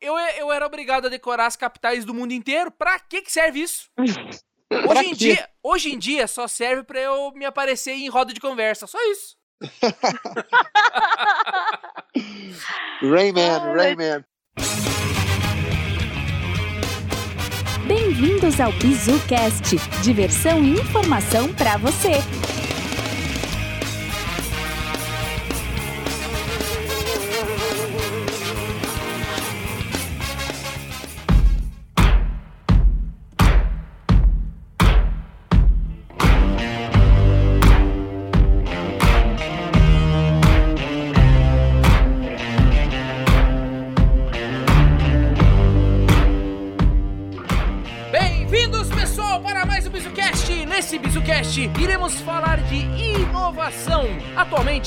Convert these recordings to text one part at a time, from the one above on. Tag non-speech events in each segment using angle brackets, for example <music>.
eu, eu era obrigado a decorar as capitais do mundo inteiro. Pra que que serve isso? <laughs> Hoje em, dia, hoje em dia só serve pra eu me aparecer em roda de conversa. Só isso. <laughs> Rayman, Rayman. Bem-vindos ao BizuCast, diversão e informação para você.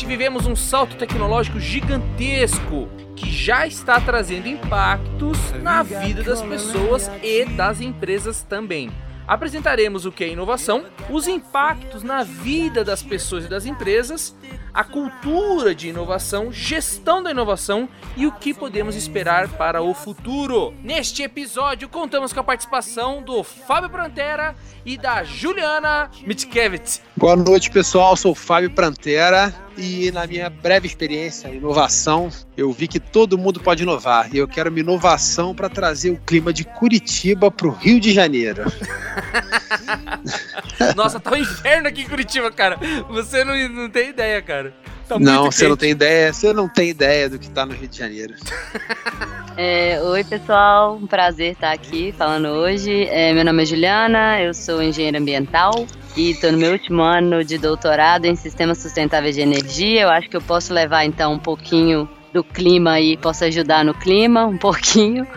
Atualmente vivemos um salto tecnológico gigantesco que já está trazendo impactos na vida das pessoas e das empresas também. Apresentaremos o que é inovação, os impactos na vida das pessoas e das empresas, a cultura de inovação, gestão da inovação e o que podemos esperar para o futuro. Neste episódio, contamos com a participação do Fábio Prantera e da Juliana Mitkevitz. Boa noite, pessoal. Sou o Fábio Prantera e na minha breve experiência em inovação, eu vi que todo mundo pode inovar. E eu quero uma inovação para trazer o clima de Curitiba para o Rio de Janeiro. <laughs> Nossa, tá um inferno aqui em Curitiba, cara. Você não, não tem ideia, cara. Tá não, você não tem ideia, você não tem ideia do que tá no Rio de Janeiro. É, oi, pessoal. Um prazer estar aqui falando hoje. É, meu nome é Juliana, eu sou engenheira ambiental e estou no meu último ano de doutorado em sistemas sustentáveis de energia. Eu acho que eu posso levar então um pouquinho do clima e posso ajudar no clima, um pouquinho,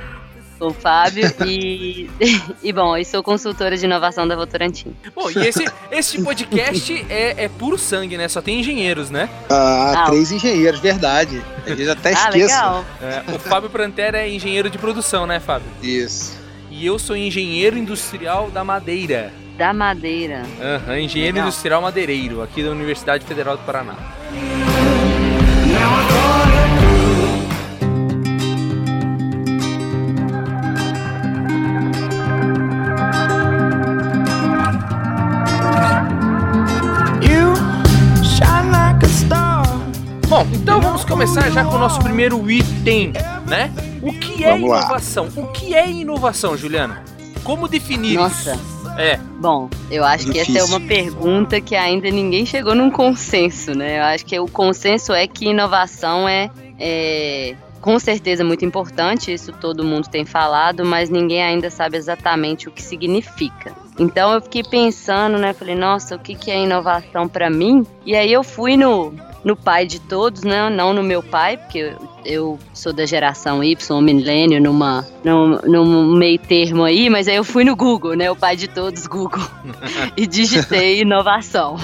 com o Fábio. E, <laughs> e bom, eu sou consultora de inovação da Votorantim. Bom, e esse, esse podcast é, é puro sangue, né? Só tem engenheiros, né? Ah, Ah. três engenheiros, verdade. Às vezes até Ah, esqueço. legal. É, o Fábio Prantera é engenheiro de produção, né, Fábio? Isso. E eu sou engenheiro industrial da madeira. Da madeira. Aham, engenheiro Legal. industrial madeireiro, aqui da Universidade Federal do Paraná. You começar já com o nosso primeiro item, né? O que é Vamos lá. inovação? O que é inovação, Juliana? Como definir Nossa. isso? É, Bom, eu acho que essa é Difícil. uma pergunta que ainda ninguém chegou num consenso, né? Eu acho que o consenso é que inovação é, é com certeza muito importante, isso todo mundo tem falado, mas ninguém ainda sabe exatamente o que significa. Então eu fiquei pensando, né? Falei, nossa, o que, que é inovação para mim? E aí eu fui no, no pai de todos, né? Não no meu pai, porque eu, eu sou da geração Y, milênio, numa, num, num meio termo aí, mas aí eu fui no Google, né? O pai de todos, Google, <laughs> e digitei inovação.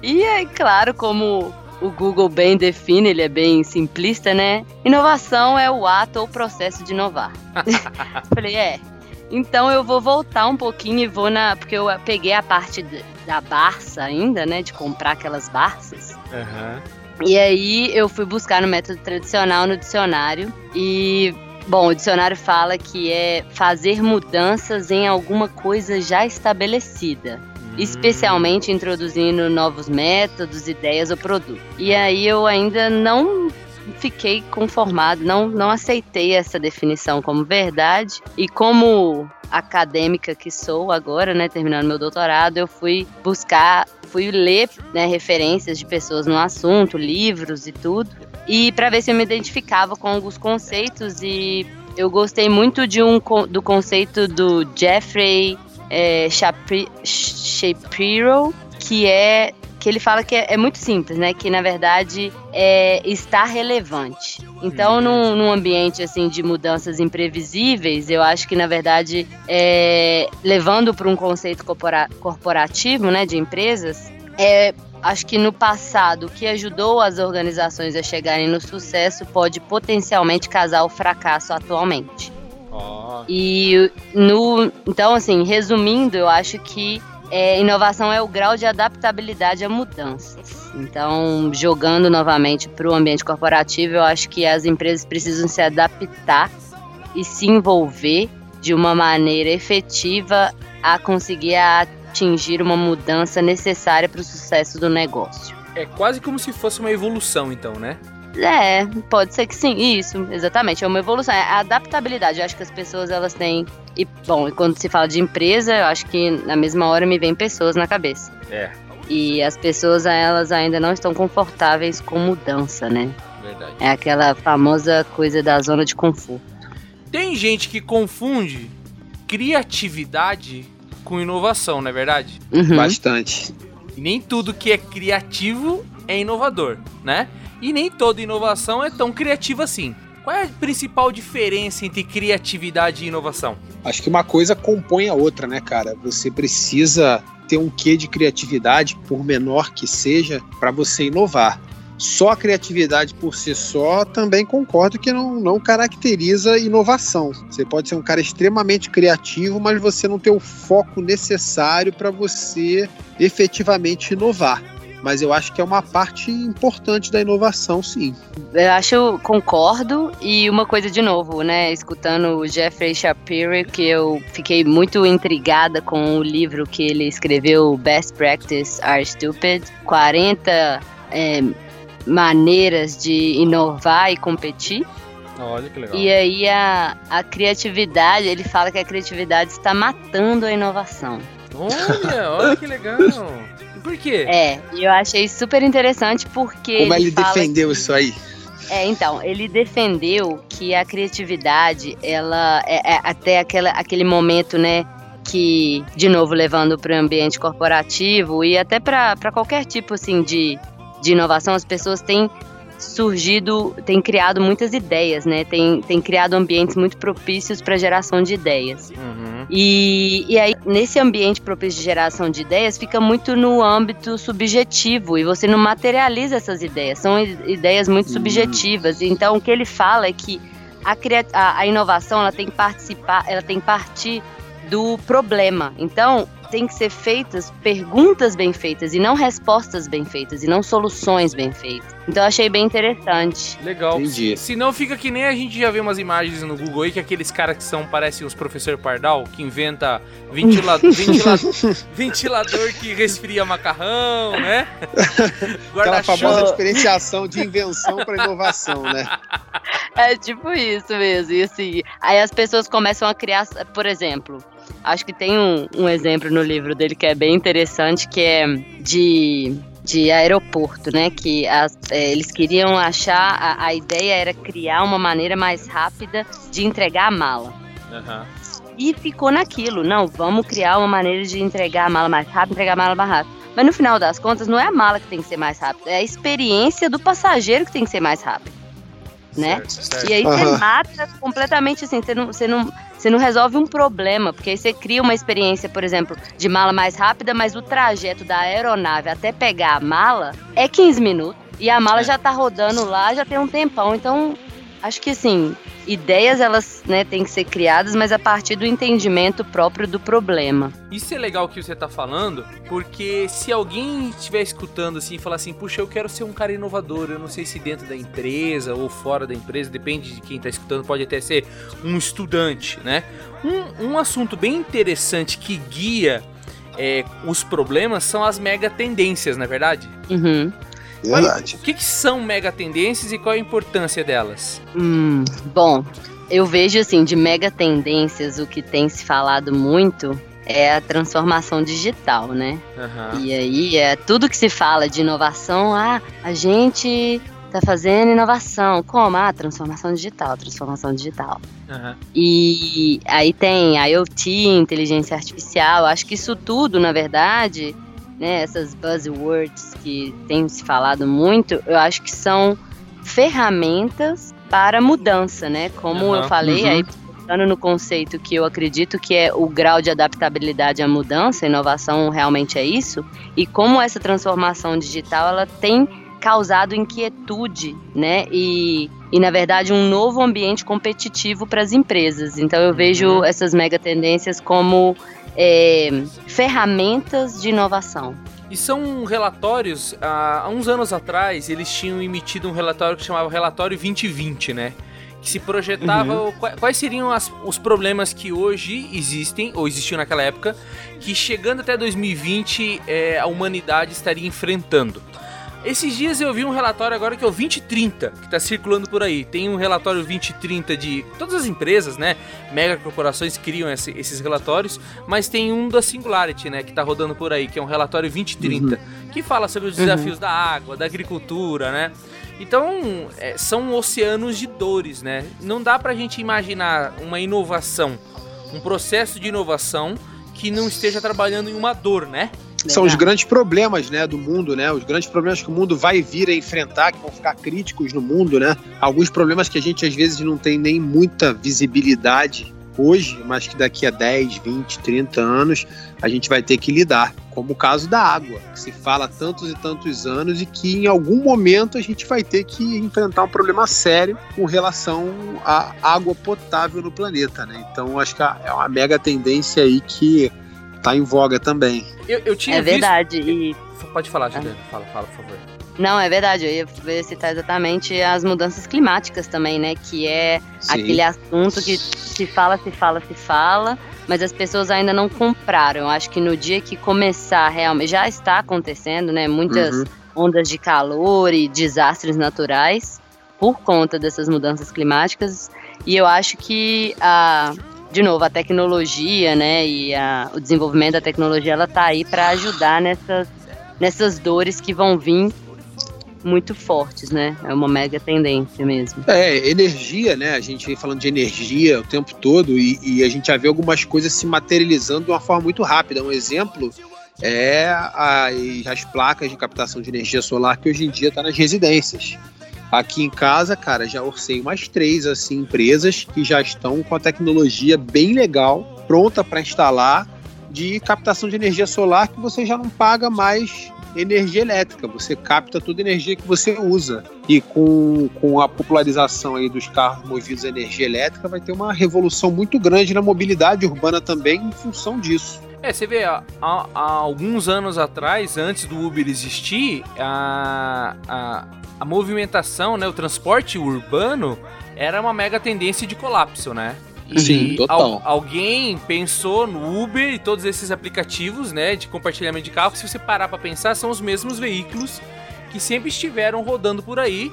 E aí, claro, como o Google bem define, ele é bem simplista, né? Inovação é o ato ou processo de inovar. <laughs> Falei, é. Então eu vou voltar um pouquinho e vou na. Porque eu peguei a parte da Barça ainda, né? De comprar aquelas Barças. Aham. E aí eu fui buscar no método tradicional no dicionário e bom, o dicionário fala que é fazer mudanças em alguma coisa já estabelecida, especialmente introduzindo novos métodos, ideias ou produtos. E aí eu ainda não fiquei conformado, não não aceitei essa definição como verdade e como acadêmica que sou agora, né, terminando meu doutorado, eu fui buscar fui ler né, referências de pessoas no assunto, livros e tudo, e para ver se eu me identificava com alguns conceitos e eu gostei muito de um do conceito do Jeffrey é, Shapiro, que é que ele fala que é, é muito simples, né? Que na verdade é estar relevante. Então, num, num ambiente assim de mudanças imprevisíveis, eu acho que na verdade é, levando para um conceito corpora- corporativo, né, de empresas, é acho que no passado o que ajudou as organizações a chegarem no sucesso pode potencialmente causar o fracasso atualmente. Ó, E no, então, assim, resumindo, eu acho que é, inovação é o grau de adaptabilidade a mudanças. Então, jogando novamente para o ambiente corporativo, eu acho que as empresas precisam se adaptar e se envolver de uma maneira efetiva a conseguir atingir uma mudança necessária para o sucesso do negócio. É quase como se fosse uma evolução, então, né? É, pode ser que sim, isso, exatamente, é uma evolução, é a adaptabilidade, eu acho que as pessoas elas têm, e bom, e quando se fala de empresa, eu acho que na mesma hora me vem pessoas na cabeça. É, E as pessoas, elas ainda não estão confortáveis com mudança, né? verdade. É aquela famosa coisa da zona de conforto. Tem gente que confunde criatividade com inovação, não é verdade? Uhum. Bastante. E nem tudo que é criativo é inovador, né? E nem toda inovação é tão criativa assim. Qual é a principal diferença entre criatividade e inovação? Acho que uma coisa compõe a outra, né, cara? Você precisa ter um quê de criatividade, por menor que seja, para você inovar. Só a criatividade por si só também concordo que não, não caracteriza inovação. Você pode ser um cara extremamente criativo, mas você não ter o foco necessário para você efetivamente inovar. Mas eu acho que é uma parte importante da inovação, sim. Eu acho, concordo, e uma coisa de novo, né, escutando o Jeffrey Shapiro, que eu fiquei muito intrigada com o livro que ele escreveu, Best Practice Are Stupid, 40 é, maneiras de inovar e competir. Olha que legal. E aí a, a criatividade, ele fala que a criatividade está matando a inovação. Olha, olha que legal. <laughs> Por quê? É, e eu achei super interessante porque Como ele, fala defendeu que- isso aí? É, então, ele defendeu que a criatividade, ela é, é até aquela, aquele momento, né, que, de novo, levando para o ambiente corporativo e até para qualquer tipo, assim, de, de inovação, as pessoas têm surgido, têm criado muitas ideias, né, têm, têm criado ambientes muito propícios para geração de ideias. Uhum. E, e aí, nesse ambiente propício de geração de ideias, fica muito no âmbito subjetivo e você não materializa essas ideias. São ideias muito subjetivas. Então, o que ele fala é que a, a, a inovação ela tem que participar, ela tem que partir do problema. Então, tem que ser feitas perguntas bem feitas e não respostas bem feitas e não soluções bem feitas. Então, eu achei bem interessante. Legal. Entendi. Se não fica que nem a gente já vê umas imagens no Google aí que aqueles caras que são, parecem os professor Pardal, que inventa ventila <laughs> ventila ventilador que resfria macarrão, né? <laughs> Aquela famosa diferenciação de invenção para inovação, né? É tipo isso mesmo. E assim, aí as pessoas começam a criar, por exemplo, acho que tem um, um exemplo no livro dele que é bem interessante, que é de, de aeroporto, né? Que as- é, eles queriam achar, a, a ideia era criar uma maneira mais rápida de entregar a mala. Aham. E ficou naquilo, não, vamos criar uma maneira de entregar a mala mais rápido, entregar a mala mais rápido. Mas no final das contas, não é a mala que tem que ser mais rápida, é a experiência do passageiro que tem que ser mais rápida. Né? Certo, certo. E aí você mata completamente assim, você não, você, não, você não resolve um problema, porque aí você cria uma experiência, por exemplo, de mala mais rápida, mas o trajeto da aeronave até pegar a mala é 15 minutos. E a mala É. já tá rodando lá, já tem um tempão. Então, acho que assim, ideias elas né, têm que ser criadas, mas a partir do entendimento próprio do problema. Isso é legal que você tá falando, porque se alguém estiver escutando assim e falar assim, puxa, eu quero ser um cara inovador, eu não sei se dentro da empresa ou fora da empresa, depende de quem tá escutando, pode até ser um estudante, né? Um, um assunto bem interessante que guia é, os problemas são as mega tendências, não é verdade? Uhum. Verdade. O que, que são mega tendências e qual a importância delas? Hum, bom, eu vejo assim, de mega tendências, o que tem se falado muito é a transformação digital, né? Aham. E aí é tudo que se fala de inovação, ah, a gente tá fazendo inovação. Como? Ah, transformação digital, transformação digital. aham. E aí tem IoT, inteligência artificial, acho que isso tudo, na verdade, né, essas buzzwords que tem se falado muito, eu acho que são ferramentas para mudança, né? Como eu Aham, falei, uhum. aí pensando no conceito que eu acredito que é o grau de adaptabilidade à mudança, inovação realmente é isso, e como essa transformação digital ela tem causado inquietude, né? E, e na verdade um novo ambiente competitivo para as empresas. Então eu vejo Uhum. essas mega tendências como é, ferramentas de inovação. E são relatórios, há há uns anos atrás, eles tinham emitido um relatório que chamava Relatório 2020, né? que se projetava Uhum. qua- quais seriam as- os problemas que hoje existem, ou existiam naquela época, que chegando até 2020 é, a humanidade estaria enfrentando. Esses dias eu vi um relatório agora que é o 2030, que está circulando por aí. Tem um relatório 2030 de todas as empresas, né? Mega corporações criam esse- esses relatórios, mas tem um da Singularity, né? Que tá rodando por aí, que é um relatório 2030, que fala sobre os desafios da água, da agricultura, né? Então, é, são oceanos de dores, né? Não dá pra gente imaginar uma inovação, um processo de inovação que não esteja trabalhando em uma dor, né? São os grandes problemas, né, do mundo, né? Os grandes problemas que o mundo vai vir a enfrentar, que vão ficar críticos no mundo, né? Alguns problemas que a gente às vezes não tem nem muita visibilidade hoje, mas que daqui a 10, 20, 30 anos a gente vai ter que lidar. Como o caso da água, que se fala há tantos e tantos anos e que em algum momento a gente vai ter que enfrentar um problema sério com relação à água potável no planeta, né? Então acho que é uma mega tendência aí que tá em voga também. Eu, eu tinha É visto- verdade. E Pode falar, Juliana. Fala, fala, por favor. Não, é verdade. Eu ia citar exatamente as mudanças climáticas também, né? Que é Sim. aquele assunto que se fala, se fala, se fala, mas as pessoas ainda não compraram. Eu acho que no dia que começar realmente, já está acontecendo, né? Muitas Uhum. ondas de calor e desastres naturais por conta dessas mudanças climáticas. E eu acho que a de novo, a tecnologia, né, e a- o desenvolvimento da tecnologia, ela tá aí para ajudar nessas, nessas dores que vão vir muito fortes, né? É uma mega tendência mesmo. É, energia, né? A gente vem falando de energia o tempo todo e, e a gente já vê algumas coisas se materializando de uma forma muito rápida. Um exemplo é as, as placas de captação de energia solar que hoje em dia está nas residências. Aqui em casa, cara, já orcei umas três assim empresas que já estão com a tecnologia bem legal, pronta para instalar de captação de energia solar que você já não paga mais energia elétrica, você capta toda a energia que você usa. E com, com a popularização aí dos carros movidos a energia elétrica, vai ter uma revolução muito grande na mobilidade urbana também em função disso. É, você vê, há, há- alguns anos atrás, antes do Uber existir, a, a, a movimentação, né, o transporte urbano era uma mega tendência de colapso, né? Sim, total. al- alguém pensou no Uber e todos esses aplicativos, né, de compartilhamento de carro, que se você parar pra pensar, são os mesmos veículos que sempre estiveram rodando por aí.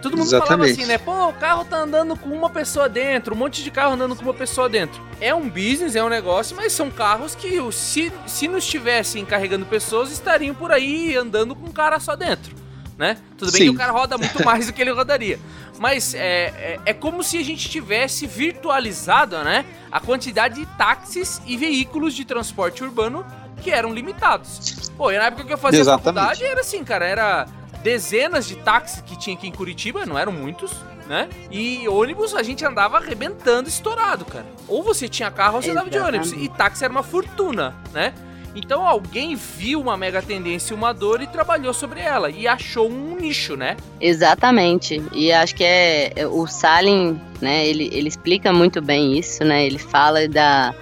Todo mundo falava Exatamente. assim, né? Pô, o carro tá andando com uma pessoa dentro, um monte de carro andando com uma pessoa dentro. É um business, é um negócio, mas são carros que, se, se não estivessem carregando pessoas, estariam por aí andando com um cara só dentro, né? Tudo bem Sim. que o cara roda muito <laughs> mais do que ele rodaria. Mas é, é, é como se a gente tivesse virtualizado, né? A quantidade de táxis e veículos de transporte urbano que eram limitados. Pô, e na época que eu fazia Exatamente. faculdade, era assim, cara, era dezenas de táxis que tinha aqui em Curitiba, não eram muitos, né? E ônibus a gente andava arrebentando, estourado, cara. Ou você tinha carro ou você andava de ônibus. E táxi era uma fortuna, né? Então alguém viu uma mega tendência, uma dor e trabalhou sobre ela. E achou um nicho, né? Exatamente. E acho que é é- o Salim, né, ele, ele explica muito bem isso, né? Ele fala da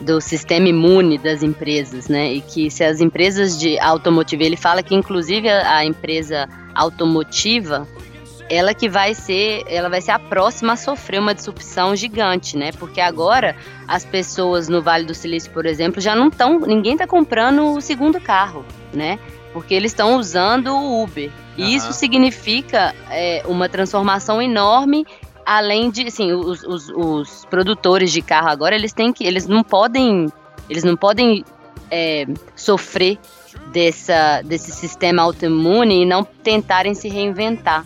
do sistema imune das empresas, né? E que se as empresas de automotiva, ele fala que inclusive a, a empresa automotiva, ela que vai ser, ela vai ser a próxima a sofrer uma disrupção gigante, né? Porque agora as pessoas no Vale do Silício, por exemplo, já não estão, ninguém está comprando o segundo carro, né? Porque eles estão usando o Uber. E isso significa é, uma transformação enorme além de, assim, os, os, os produtores de carro agora, eles têm que, eles não podem, eles não podem é, sofrer dessa, desse sistema autoimune e não tentarem se reinventar,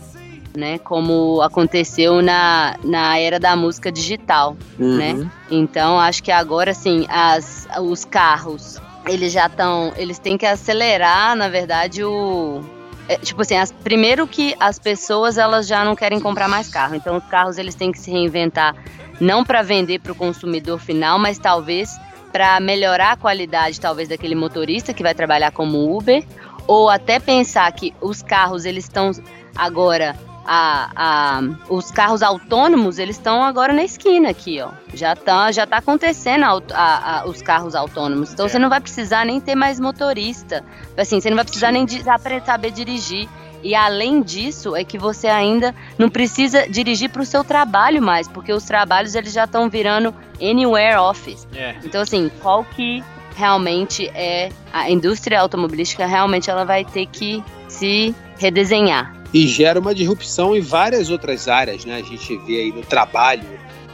né? Como aconteceu na, na era da música digital. Né? Então, acho que agora, assim, as, os carros, eles já estão, eles têm que acelerar, na verdade, o... é, tipo assim, as- primeiro que as pessoas, elas já não querem comprar mais carro. Então, os carros, eles têm que se reinventar, não para vender para o consumidor final, mas talvez para melhorar a qualidade, talvez, daquele motorista que vai trabalhar como Uber, ou até pensar que os carros, eles estão agora a, a- os carros autônomos eles estão agora na esquina aqui, ó. Já tá, já tá acontecendo a os carros autônomos. Então É. você não vai precisar nem ter mais motorista. Assim, você não vai precisar nem de, apre- saber dirigir. E além disso, é que você ainda não precisa dirigir para o seu trabalho mais, porque os trabalhos eles já estão virando anywhere office. É. Então assim, qual que realmente é a indústria automobilística realmente ela vai ter que se redesenhar. E gera uma disrupção em várias outras áreas, né? A gente vê aí no trabalho,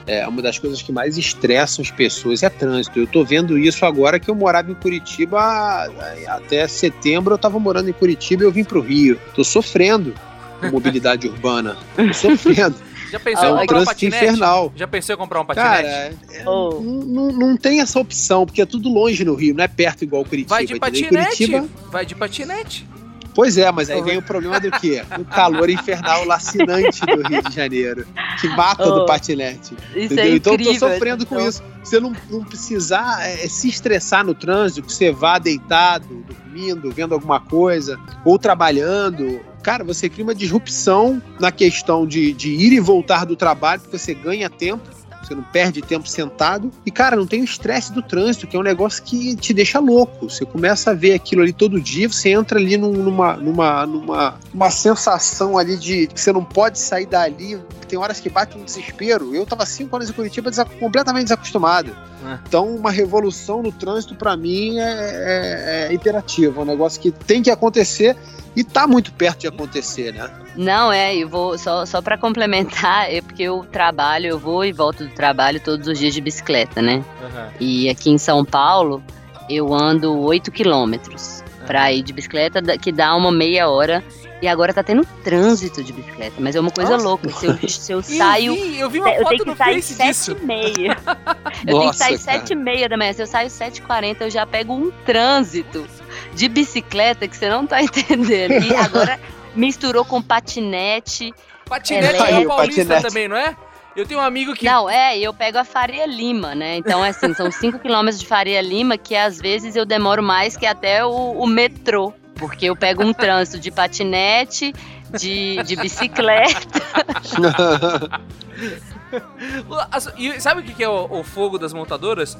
é, uma das coisas que mais estressam as pessoas é trânsito. Eu tô vendo isso agora que eu morava em Curitiba até setembro, eu tava morando em Curitiba e eu vim pro Rio. Tô sofrendo com <laughs> mobilidade urbana. Tô sofrendo. <laughs> Já pensou É em comprar um patinete? infernal. Já pensou em comprar um patinete? Cara, é- Oh. não, não- tem essa opção, porque é tudo longe no Rio, não é perto igual Curitiba. Vai de patinete. Vai de patinete. Pois é, mas aí vem o problema do quê? O calor infernal lacinante do Rio de Janeiro, que mata Oh, do patinete. Isso Entendeu? é então eu tô sofrendo com então. isso. Você não, não precisar é, se estressar no trânsito, que você vá deitado, dormindo, vendo alguma coisa, ou trabalhando. Cara, você cria uma disrupção na questão de, de ir e voltar do trabalho, porque você ganha tempo. Você não perde tempo sentado. E, cara, não tem o estresse do trânsito, que é um negócio que te deixa louco. Você começa a ver aquilo ali todo dia, você entra ali num- numa, numa, numa uma sensação ali de que você não pode sair dali. Tem horas que bate um desespero. Eu tava cinco anos em Curitiba desa- completamente desacostumado. É. Então, uma revolução no trânsito, pra mim, é, é, é imperativa. É um negócio que tem que acontecer e tá muito perto de acontecer, né? Não, é, eu vou, só, só para complementar, é porque eu trabalho, eu vou e volto do trabalho todos os dias de bicicleta, né? Aham. E aqui em São Paulo, eu ando 8 quilômetros pra ir de bicicleta, que dá uma meia hora. E agora tá tendo trânsito de bicicleta, mas é uma coisa Nossa. louca. Se eu, se eu <laughs> Eu saio. vi, eu vi uma Eu foto tenho no que sair Face sete disso. e meia. <laughs> Eu tenho que Nossa, sair cara. sete e meia da manhã. Se eu saio sete e quarenta, eu já pego um trânsito de bicicleta que você não tá <laughs> entendendo. E agora misturou com patinete. Patinete É, é, é, paulista patinete. também, não é? Eu tenho um amigo que. Não, é, eu pego a Faria Lima, né? Então, assim, são cinco quilômetros de Faria Lima que às vezes eu demoro mais que até o, o metrô. Porque eu pego um trânsito de patinete, de, de bicicleta. <laughs> <laughs> E sabe o que é o, o fogo das montadoras?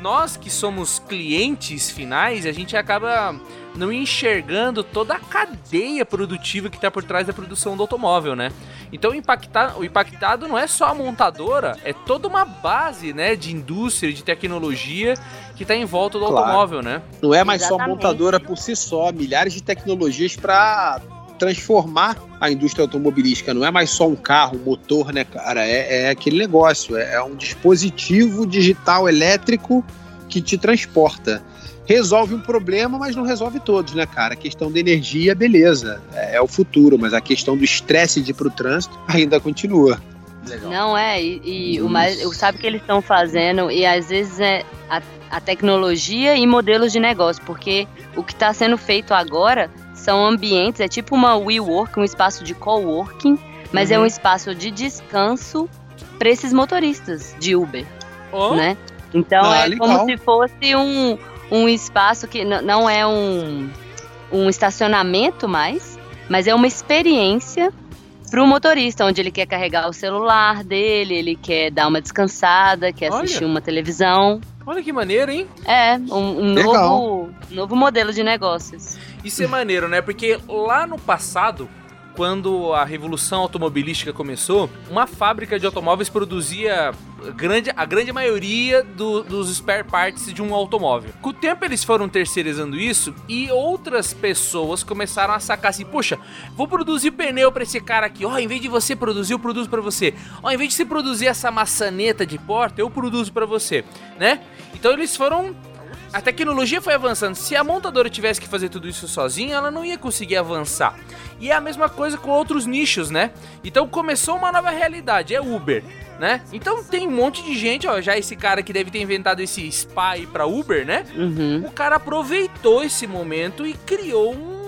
Nós que somos clientes finais, a gente acaba não enxergando toda a cadeia produtiva que está por trás da produção do automóvel, né? Então o, impacta- o impactado não é só a montadora, é toda uma base, né, de indústria, de tecnologia que está em volta do Claro. automóvel, né? Não é mais só Exatamente. montadora por si só, milhares de tecnologias para transformar a indústria automobilística. Não é mais só um carro, um motor, né, cara? É, é aquele negócio. É, é um dispositivo digital elétrico que te transporta. Resolve um problema, mas não resolve todos, né, cara? A questão da energia, beleza, é, é o futuro, mas a questão do estresse de ir pro trânsito ainda continua. Legal. Não é, e, e o mais, eu sabe que eles estão fazendo, e às vezes é a, a tecnologia e modelos de negócio, porque o que está sendo feito agora são ambientes, é tipo uma WeWork, um espaço de coworking, mas é Uhum. um espaço de descanso para esses motoristas de Uber, Ó, né? Então Ah, é legal. como se fosse um, um espaço que não é um, um estacionamento mais, mas é uma experiência para o motorista, onde ele quer carregar o celular dele, ele quer dar uma descansada, quer Olha. assistir uma televisão. Olha que maneiro, hein? É, um, um novo, novo modelo de negócios. Isso é maneiro, né? Porque lá no passado, quando a revolução automobilística começou, uma fábrica de automóveis produzia grande, a grande maioria do- dos spare parts de um automóvel. Com o tempo eles foram terceirizando isso e outras pessoas começaram a sacar assim, poxa, vou produzir pneu pra esse cara aqui. Ó, em vez de você produzir, eu produzo pra você. Ó, em vez de você produzir essa maçaneta de porta, eu produzo pra você, né? Então eles foram a tecnologia foi avançando. Se a montadora tivesse que fazer tudo isso sozinha, ela não ia conseguir avançar. E é a mesma coisa com outros nichos, né? Então começou uma nova realidade, é Uber, né? Então tem um monte de gente, ó, já esse cara que deve ter inventado esse spa aí pra Uber, né? Uhum. O cara aproveitou esse momento e criou um-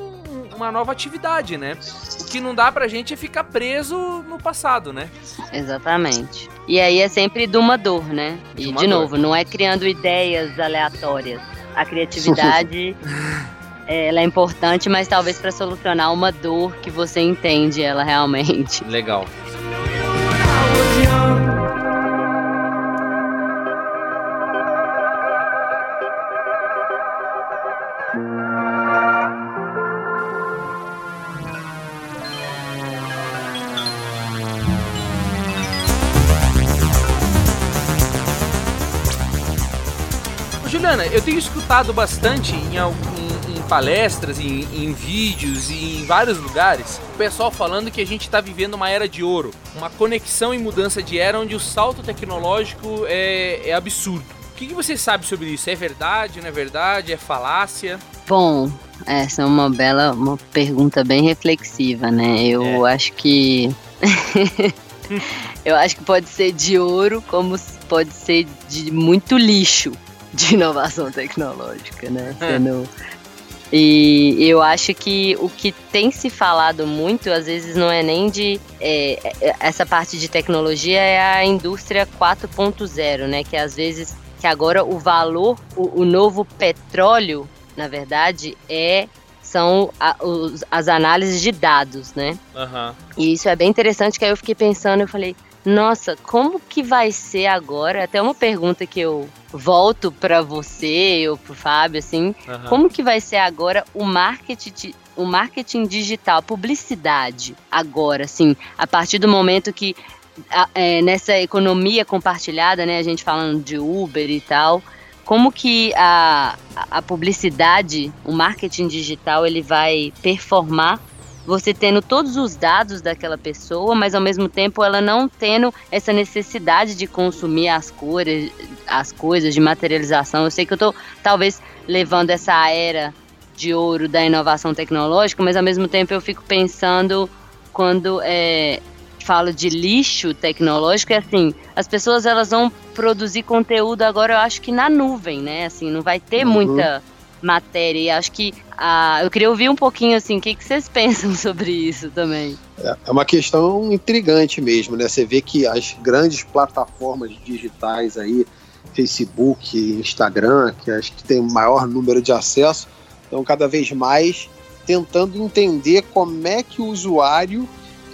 uma nova atividade, né? O que não dá pra gente é ficar preso no passado, né? Exatamente. E aí é sempre de uma dor, né? De E de dor. novo, não é criando ideias aleatórias. A criatividade <laughs> é, ela é importante, mas talvez para solucionar uma dor que você entende ela realmente. Legal. Eu tenho escutado bastante em, em- em palestras, em, em vídeos e em vários lugares, o pessoal falando que a gente está vivendo uma era de ouro, uma conexão e mudança de era onde o salto tecnológico é, é absurdo. O que, que você sabe sobre isso? É verdade, não é verdade? É falácia? Bom, essa é uma bela, uma pergunta bem reflexiva, né? Eu acho que. <laughs> eu acho que pode ser de ouro, como pode ser de muito lixo de inovação tecnológica, né? É. Sendo- E eu acho que o que tem se falado muito, às vezes, não é nem de. é, é, essa parte de tecnologia é a indústria 4.0, né? Que às vezes. Que agora o valor, o, o novo petróleo, na verdade, é são a- os- as análises de dados, né? Aham. E isso é bem interessante, que aí eu fiquei pensando, eu falei, nossa, como que vai ser agora? Até uma pergunta que eu volto para você ou pro Fábio, assim, aham. como que vai ser agora o marketing, o marketing digital, a publicidade agora, assim, a partir do momento que a- é, nessa economia compartilhada, né, a gente falando de Uber e tal, como que a a publicidade, o marketing digital, ele vai performar você tendo todos os dados daquela pessoa, mas ao mesmo tempo ela não tendo essa necessidade de consumir as cores, as coisas de materialização. Eu sei que eu tô talvez levando essa era de ouro da inovação tecnológica, mas ao mesmo tempo eu fico pensando quando é, falo de lixo tecnológico, é assim, as pessoas elas vão produzir conteúdo agora, eu acho que na nuvem, né? Assim, não vai ter Uhum. muita matéria. E acho que ah, eu queria ouvir um pouquinho assim, o que, que vocês <laughs> pensam sobre isso também. É é uma questão intrigante mesmo, né? Você vê que as grandes plataformas digitais aí, Facebook, Instagram, que acho que tem o maior número de acesso, estão cada vez mais tentando entender como é que o usuário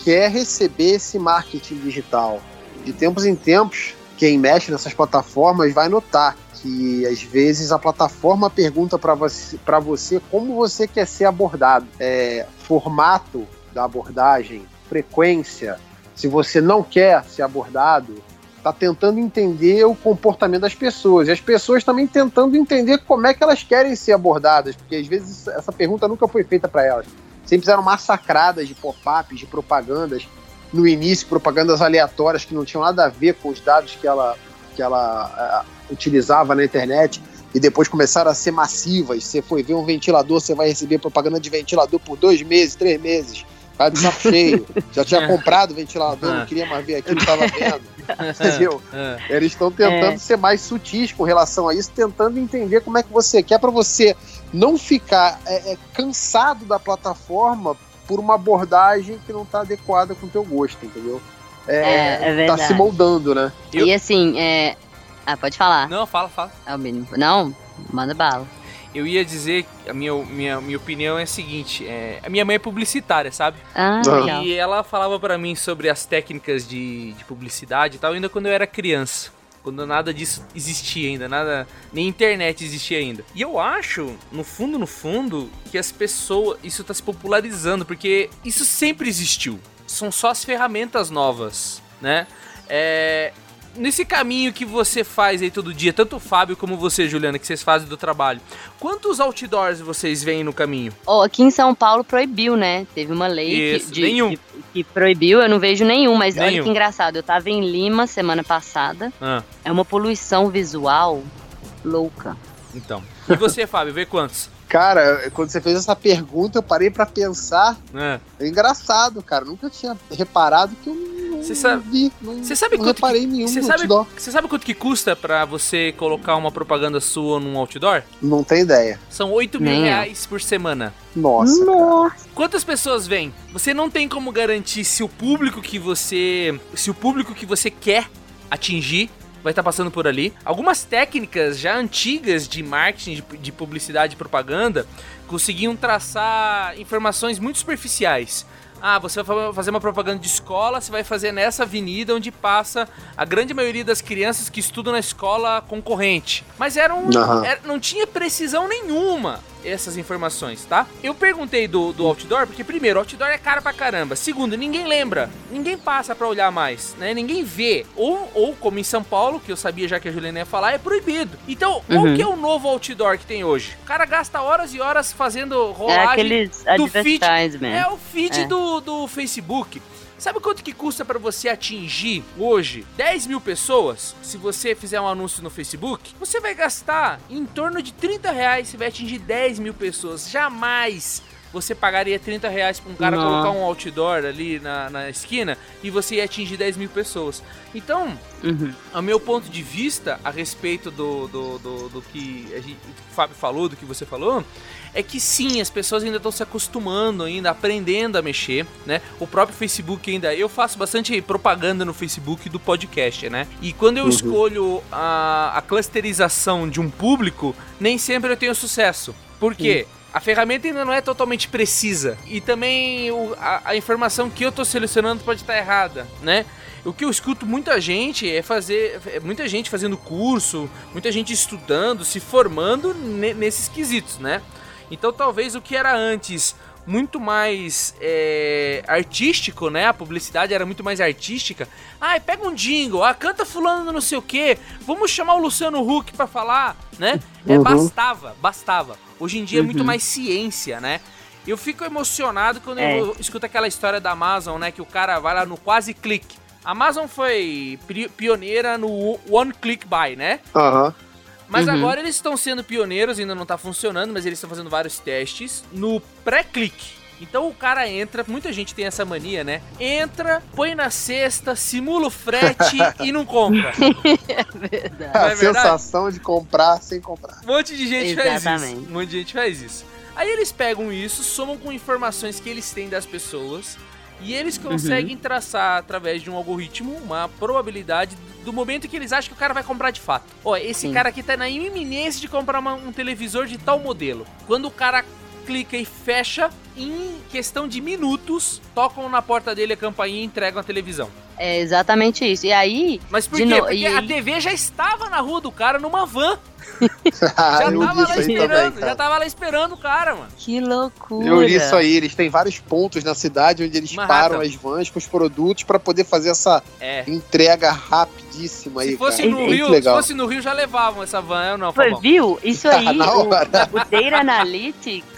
quer receber esse marketing digital. De tempos em tempos, quem mexe nessas plataformas vai notar que às vezes a plataforma pergunta para você, você como você quer ser abordado. É, formato da abordagem, frequência. Se você não quer ser abordado, está tentando entender o comportamento das pessoas. E as pessoas também tentando entender como é que elas querem ser abordadas, porque às vezes essa pergunta nunca foi feita para elas. Sempre eram massacradas de pop-ups, de propagandas. No início, propagandas aleatórias que não tinham nada a ver com os dados que ela, que ela utilizava na internet. E depois começaram a ser massivas. Você foi ver um ventilador, você vai receber propaganda de ventilador por dois meses, três meses. Tá de saco cheio. Já tinha <laughs> É. comprado o ventilador, É. não queria mais ver aquilo, tava vendo. <laughs> Entendeu? É. Eles estão tentando É. ser mais sutis com relação a isso, tentando entender como é que você quer para você não ficar é, é, cansado da plataforma por uma abordagem que não está adequada com o teu gosto, entendeu? É, é tá verdade. se moldando, né? E assim, é. Ah, pode falar. Não, fala, fala. Albino. Não, manda bala. Eu ia dizer, a minha, minha, minha opinião é a seguinte: é, a minha mãe é publicitária, sabe? Ah, Ah. legal. E ela falava pra mim sobre as técnicas de, de publicidade e tal, ainda quando eu era criança. Quando nada disso existia ainda, nada. Nem internet existia ainda. E eu acho, no fundo, no fundo, que as pessoas. Isso tá se popularizando, porque isso sempre existiu. São só as ferramentas novas, né? É. Nesse caminho que você faz aí todo dia, tanto o Fábio como você, Juliana, que vocês fazem do trabalho, quantos outdoors vocês veem no caminho? Ó, aqui em São Paulo proibiu, né? Teve uma lei Isso, que, de- nenhum. de- que proibiu, eu não vejo nenhum, mas olha Nenhum. que engraçado. Eu tava em Lima semana passada. Ah, É uma poluição visual louca. então. E você, <laughs> Fábio, vê quantos? Cara, quando você fez essa pergunta, eu parei para pensar. Ah. É engraçado, cara. Nunca tinha reparado que eu não Você sabe- vi. Não, você sabe não quanto reparei nenhum Você no sabe, outdoor. você sabe quanto que custa pra você colocar uma propaganda sua num outdoor? Não tem ideia. São 8 mil reais por semana. Nossa. cara. Quantas pessoas vêm? Você não tem como garantir se o público que você. Se o público que você quer atingir vai estar passando por ali. Algumas técnicas já antigas de marketing, de, de publicidade e propaganda conseguiam traçar informações muito superficiais. Ah, você vai fa- fazer uma propaganda de escola, você vai fazer nessa avenida onde passa a grande maioria das crianças que estudam na escola concorrente. Mas era um, Aham. era- não tinha precisão nenhuma. Essas informações, tá? Eu perguntei do, do outdoor, porque primeiro, outdoor é caro pra caramba. Segundo, ninguém lembra, ninguém passa pra olhar mais, né? Ninguém vê. Ou, ou como em São Paulo, que eu sabia já que a Juliana ia falar, é proibido. Então, qual Uhum. que é o novo outdoor que tem hoje? O cara gasta horas e horas fazendo É rolagem aqueles do feed. É o feed É. do, do Facebook. Sabe quanto que custa pra você atingir hoje 10 mil pessoas? Se você fizer um anúncio no Facebook, você vai gastar em torno de 30 reais. Você vai atingir 10 mil pessoas. Jamais você pagaria 30 reais pra um cara Não. colocar um outdoor ali na, na esquina e você ia atingir 10 mil pessoas. Então, Uhum. o meu ponto de vista a respeito do, do, do, do que a gente, o Fábio falou, do que você falou, é que sim, as pessoas ainda estão se acostumando, ainda aprendendo a mexer, né? O próprio Facebook ainda. Eu faço bastante propaganda no Facebook do podcast, né? E quando eu Uhum. escolho a, a clusterização de um público, nem sempre eu tenho sucesso. Por quê? A ferramenta ainda não é totalmente precisa. E também o- a, a informação que eu tô selecionando pode estar errada, né? O que eu escuto muita gente é fazer. é muita gente fazendo curso, muita gente estudando, se formando ne- nesses quesitos, né? Então talvez o que era antes muito mais é, artístico, né? A publicidade era muito mais artística. Ai, pega um jingle, ah, canta fulano não sei o quê, vamos chamar o Luciano Huck pra falar, né? É, Uhum. bastava, bastava. Hoje em dia é muito Uhum. mais ciência, né? Eu fico emocionado quando É. eu escuto aquela história da Amazon, né? Que o cara vai lá no quase clique. A Amazon foi pioneira no One Click Buy, né? Aham. Mas Uhum. agora eles estão sendo pioneiros, ainda não tá funcionando, mas eles estão fazendo vários testes no pré-clique. Então o cara entra, muita gente tem essa mania, né? Entra, põe na cesta, simula o frete <laughs> e não compra. <laughs> Verdade. Não A é verdade? sensação de comprar sem comprar. Um monte de gente faz isso. Exatamente. Um monte de gente faz isso. Aí eles pegam isso, somam com informações que eles têm das pessoas e eles conseguem traçar através de um algoritmo uma probabilidade do momento que eles acham que o cara vai comprar de fato. Ó, esse Sim. cara aqui tá na iminência de comprar uma- um televisor de tal modelo. Quando o cara clica e fecha, em questão de minutos, tocam na porta dele a campainha e entregam a televisão. É exatamente isso. E aí, Mas por quê? no- Porque e- a TV já estava na rua do cara numa van. <laughs> Ah, Já eu tava li lá aí esperando, também, já tava lá esperando o cara, mano. que loucura. Eu li isso aí, eles têm vários pontos na cidade onde eles Manhattan. param as vans com os produtos pra poder fazer essa É. entrega rapidíssima aí, Se fosse cara. no Muito Rio, se legal. fosse no Rio já levavam essa van, eu não, Foi, viu? Isso <laughs> aí, o, o Data Analytics,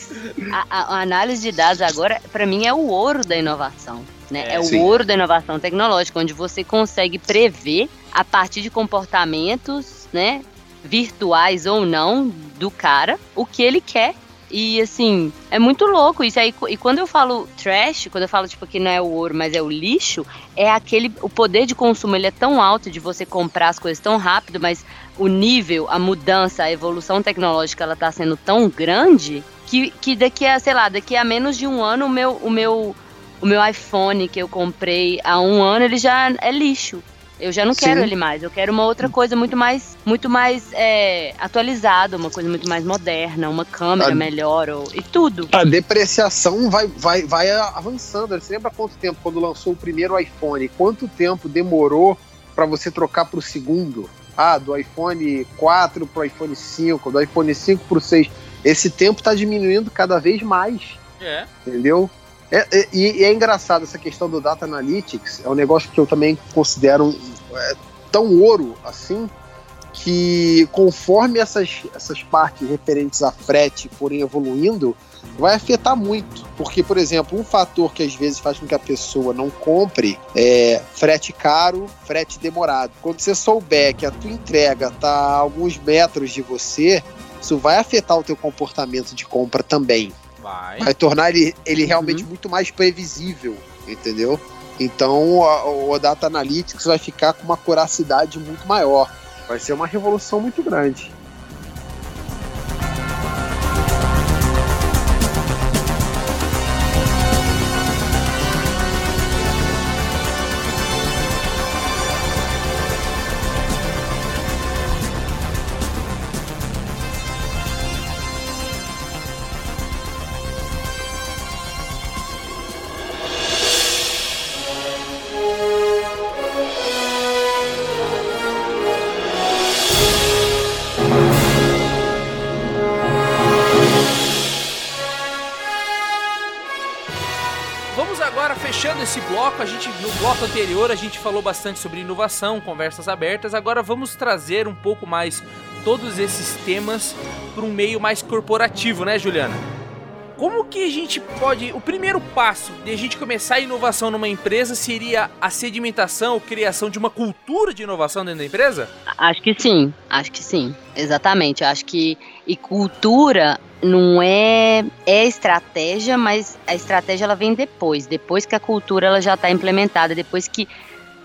a, a- a análise de dados agora, pra mim, é o ouro da inovação. Né? É, É, o sim. ouro da inovação tecnológica, onde você consegue prever, a partir de comportamentos, né, virtuais ou não, do cara, o que ele quer. E assim, é muito louco isso aí. E quando eu falo trash, quando eu falo tipo que não é o ouro, mas é o lixo, é aquele o poder de consumo, ele é tão alto de você comprar as coisas tão rápido, mas o nível, a mudança, a evolução tecnológica, ela tá sendo tão grande que, que daqui a, sei lá, daqui a menos de um ano o meu o meu o meu iPhone que eu comprei há um ano, ele já é lixo. Eu já não Sim. quero ele mais. Eu quero uma outra coisa muito mais, muito mais é, atualizada, uma coisa muito mais moderna, uma câmera Ah. melhor ou, e tudo. A depreciação vai, vai, vai avançando. Você lembra quanto tempo quando lançou o primeiro iPhone? Quanto tempo demorou para você trocar para o segundo? Ah, do iPhone 4 para o iPhone 5, do iPhone 5 para o 6. Esse tempo está diminuindo cada vez mais, É. entendeu? É- é- e, é engraçado essa questão do Data Analytics. É um negócio que eu também considero é, tão ouro assim que conforme essas, essas partes referentes a frete forem evoluindo, vai afetar muito. Porque, por exemplo, um fator que às vezes faz com que a pessoa não compre é frete caro, frete demorado. Quando você souber que a tua entrega está a alguns metros de você, isso vai afetar o teu comportamento de compra também. Vai. Vai tornar ele, ele realmente muito mais previsível, entendeu? Então a- o Data Analytics vai ficar com uma curacidade muito maior. Vai ser uma revolução muito grande. Anterior a gente falou bastante sobre inovação, conversas abertas. Agora vamos trazer um pouco mais todos esses temas para um meio mais corporativo, né, Juliana? Como que a gente pode. O primeiro passo de a gente começar a inovação numa empresa seria a sedimentação, a criação de uma cultura de inovação dentro da empresa? Acho que sim, acho que sim. Exatamente. Acho que. E cultura não é é estratégia, mas a estratégia ela vem depois, depois que a cultura ela já está implementada, depois que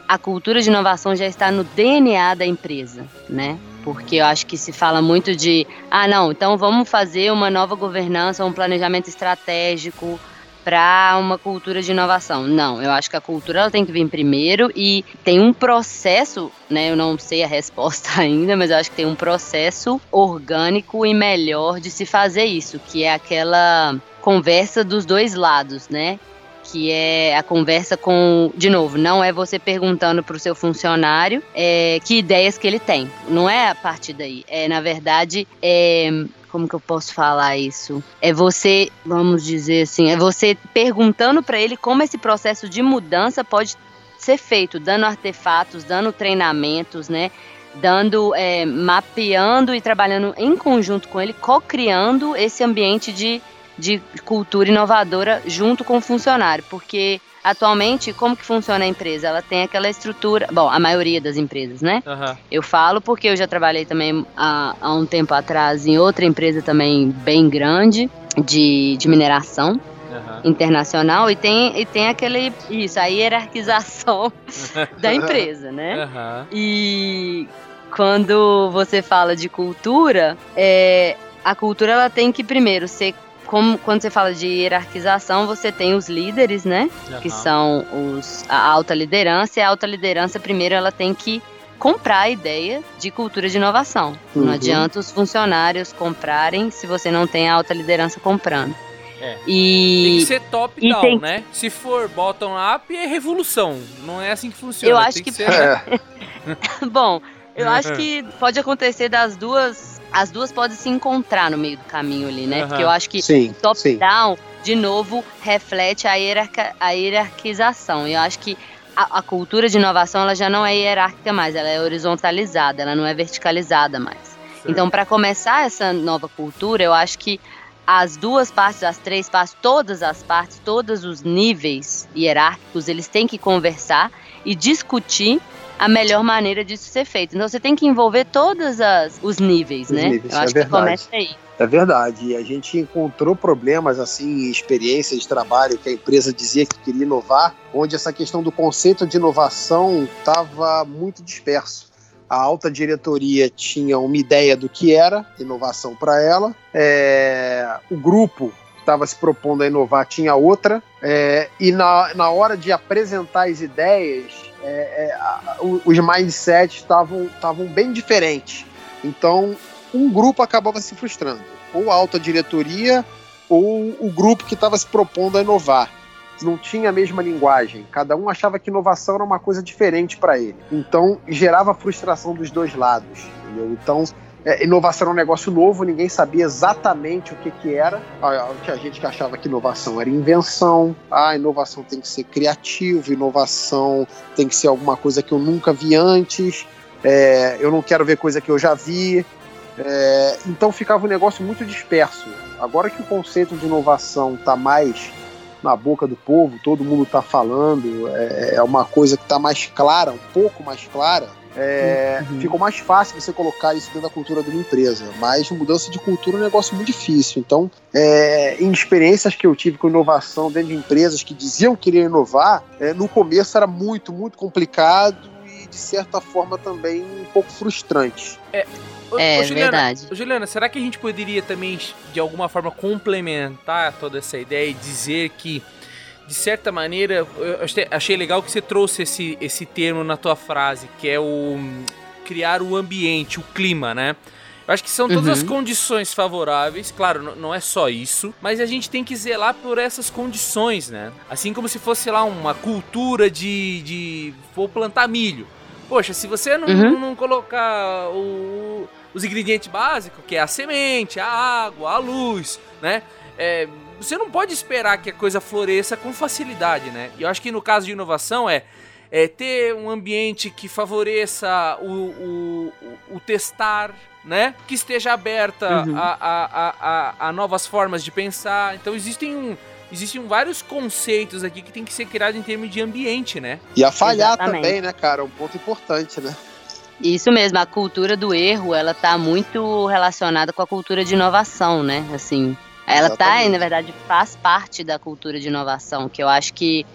a cultura de inovação já está no DNA da empresa, né? Porque eu acho que se fala muito de, ah, não, então vamos fazer uma nova governança, um planejamento estratégico para uma cultura de inovação. Não, eu acho que a cultura ela tem que vir primeiro e tem um processo, né? Eu não sei a resposta <laughs> ainda, mas eu acho que tem um processo orgânico e melhor de se fazer isso, que é aquela conversa dos dois lados, né? Que é a conversa com, de novo, não é você perguntando para o seu funcionário é, que ideias que ele tem. Não é a partir daí. É, na verdade, é, como que eu posso falar isso? É você, vamos dizer assim, é você perguntando para ele como esse processo de mudança pode ser feito, dando artefatos, dando treinamentos, né? Dando, é, mapeando e trabalhando em conjunto com ele, co-criando esse ambiente de de cultura inovadora junto com o funcionário, porque atualmente como que funciona a empresa? Ela tem aquela estrutura, bom, a maioria das empresas, né? Uhum. Eu falo porque eu já trabalhei também há, há um tempo atrás em outra empresa também bem grande de, de mineração Uhum. internacional e tem, e tem aquele isso, a hierarquização <laughs> da empresa, né? Uhum. E quando você fala de cultura, é, a cultura ela tem que primeiro ser como quando você fala de hierarquização, você tem os líderes, né? Que Aham. são os, a alta liderança, e a alta liderança, primeiro, ela tem que comprar a ideia de cultura de inovação. Uhum. Não adianta os funcionários comprarem se você não tem a alta liderança comprando. É. Tem E que ser e top-down, tem- né? Se for bottom-up, é revolução. Não é assim que funciona. Eu acho Tem que- ser... É, <laughs> Bom, eu acho que pode acontecer das duas. As duas podem se encontrar no meio do caminho ali, né? Aham. Porque eu acho que sim, sim. top-down, de novo, reflete a, hierarca, a hierarquização. E eu acho que a, a cultura de inovação ela já não é hierárquica mais, ela é horizontalizada, ela não é verticalizada mais. Então, para começar essa nova cultura, eu acho que as duas partes, as três partes, todas as partes, todos os níveis hierárquicos, eles têm que conversar e discutir a melhor maneira disso ser feito. Então, você tem que envolver todos as, os níveis, Os né? níveis, eu é acho que verdade. começa aí. É verdade. E a gente encontrou problemas, assim, experiências de trabalho que a empresa dizia que queria inovar, onde essa questão do conceito de inovação estava muito disperso. A alta diretoria tinha uma ideia do que era inovação para ela, é, o grupo que estava se propondo a inovar tinha outra, é, e na, na hora de apresentar as ideias, é, é, os mindsets estavam bem diferentes. Então, um grupo acabava se frustrando. Ou a alta diretoria, ou o grupo que estava se propondo a inovar. Não tinha a mesma linguagem. Cada um achava que inovação era uma coisa diferente para ele. Então, gerava frustração dos dois lados. entendeu? Então, é, inovação era um negócio novo, ninguém sabia exatamente o que, que era. Tinha gente que achava que inovação era invenção. Ah, inovação tem que ser criativo, inovação tem que ser alguma coisa que eu nunca vi antes. É, eu não quero ver coisa que eu já vi. É, então ficava um negócio muito disperso. Agora que o conceito de inovação está mais na boca do povo, todo mundo está falando, é, é uma coisa que está mais clara, um pouco mais clara, é, Uhum. ficou mais fácil você colocar isso dentro da cultura de uma empresa. Mas mudança de cultura é um negócio muito difícil. Então, é, em experiências que eu tive com inovação dentro de empresas que diziam que queriam inovar, é, no começo era muito, muito complicado e, de certa forma, também um pouco frustrante. Ô, É ô, Juliana, verdade. ô, Juliana, será que a gente poderia também, de alguma forma, complementar toda essa ideia e dizer que, de certa maneira, eu achei- legal que você trouxe esse, esse termo na tua frase, que é o criar o ambiente, o clima, né? Eu acho que são todas Uhum. as condições favoráveis, claro, não é só isso, mas a gente tem que zelar por essas condições, né? Assim como se fosse lá uma cultura de, de vou plantar milho. Poxa, se você não, Uhum. não colocar o- os ingredientes básicos, que é a semente, a água, a luz, né? É, você não pode esperar que a coisa floresça com facilidade, né? E eu acho que no caso de inovação é, é ter um ambiente que favoreça o, o, o, o testar, né? Que esteja aberta Uhum. a, a, a, a, a novas formas de pensar. Então existem um. Existem vários conceitos aqui que tem que ser criados em termos de ambiente, né? E a falhar Exatamente. também, né, cara? Um ponto importante, né? Isso mesmo, a cultura do erro, ela tá muito relacionada com a cultura de inovação, né? Assim, ela tá, Exatamente. na verdade, faz parte da cultura de inovação, que eu acho que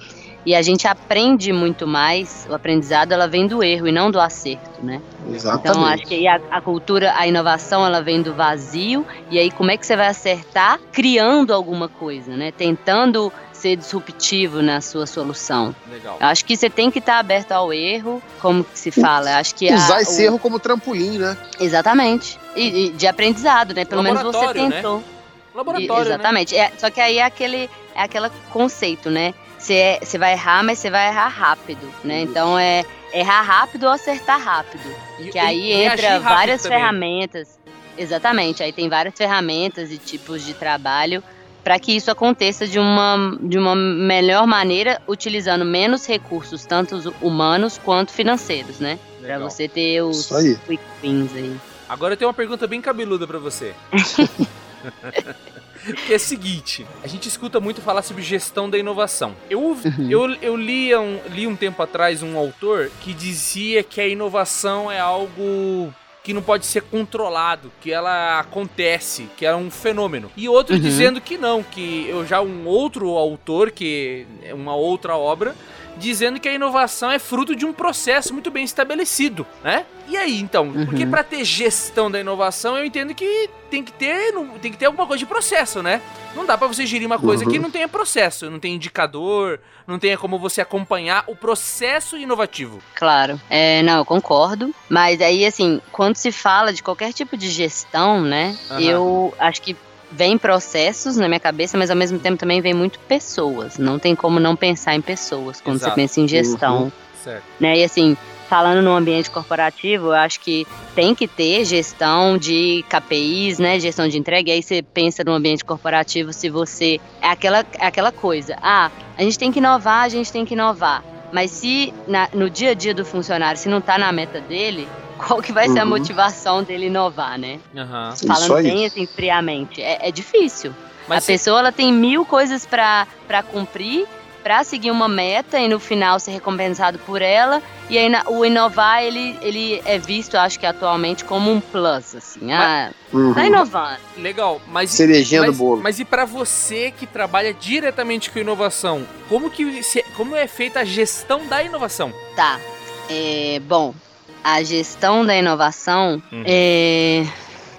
e a gente aprende muito mais, o aprendizado ela vem do erro e não do acerto, né? Exatamente. Então acho que aí a, a cultura, a inovação, ela vem do vazio e aí como é que você vai acertar criando alguma coisa, né? Tentando ser disruptivo na sua solução. Legal. Acho que você tem que estar aberto ao erro, como que se fala. Acho que a- Usar esse o- erro como trampolim, né? Exatamente. E, e de aprendizado, né? Pelo menos você Laboratório, né? Laboratório, E- né? exatamente. É, só que aí é aquele, é aquele conceito, né? Você é- você vai errar, mas você vai errar rápido, né? Isso. Então é errar rápido ou acertar rápido. E- Que aí e entra várias também. ferramentas. Exatamente. Aí tem várias ferramentas e tipos de trabalho para que isso aconteça de uma, de uma melhor maneira, utilizando menos recursos, tanto os humanos quanto financeiros, né? Pra Legal. você ter os quick wins aí. Agora eu tenho uma pergunta bem cabeluda pra você. <laughs> <laughs> que é o seguinte, a gente escuta muito falar sobre gestão da inovação. Eu, Uhum. eu, eu li, um, li um tempo atrás um autor que dizia que a inovação é algo que não pode ser controlado, que ela acontece, que é um fenômeno. E outro Uhum. dizendo que não, que eu já um outro autor, que é uma outra obra, dizendo que a inovação é fruto de um processo muito bem estabelecido, né? E aí, então, porque Uhum. para ter gestão da inovação, eu entendo que tem que ter, tem que ter alguma coisa de processo, né? Não dá pra você gerir uma coisa Uhum. que não tenha processo, não tem indicador, não tenha como você acompanhar o processo inovativo. Claro. É, não, eu concordo. Mas aí, assim, quando se fala de qualquer tipo de gestão, né? Aham. Eu acho que vem processos na minha cabeça, mas ao mesmo tempo também vem muito pessoas. Não tem como não pensar em pessoas quando Exato. você pensa em gestão. Certo. né? E assim, falando no ambiente corporativo, eu acho que tem que ter gestão de KPIs, né? Gestão de entrega. E aí você pensa no ambiente corporativo se você. É aquela, é aquela coisa. Ah, a gente tem que inovar, a gente tem que inovar. Mas se na- no dia a dia do funcionário, se não tá na meta dele, qual que vai ser a Uhum. motivação dele inovar, né? Isso Falando bem assim, friamente. É, é difícil. Mas a pessoa ela tem mil coisas pra pra cumprir, pra seguir uma meta e no final ser recompensado por ela. E aí o inovar ele, ele é visto, acho que atualmente, como um plus, assim. Ah, Uhum. tá inovando. legal, mas Cerejinha do mas, bolo. mas e pra você que trabalha diretamente com inovação, como que se- como é feita a gestão da inovação? Tá. É, bom, a gestão da inovação Uhum. é.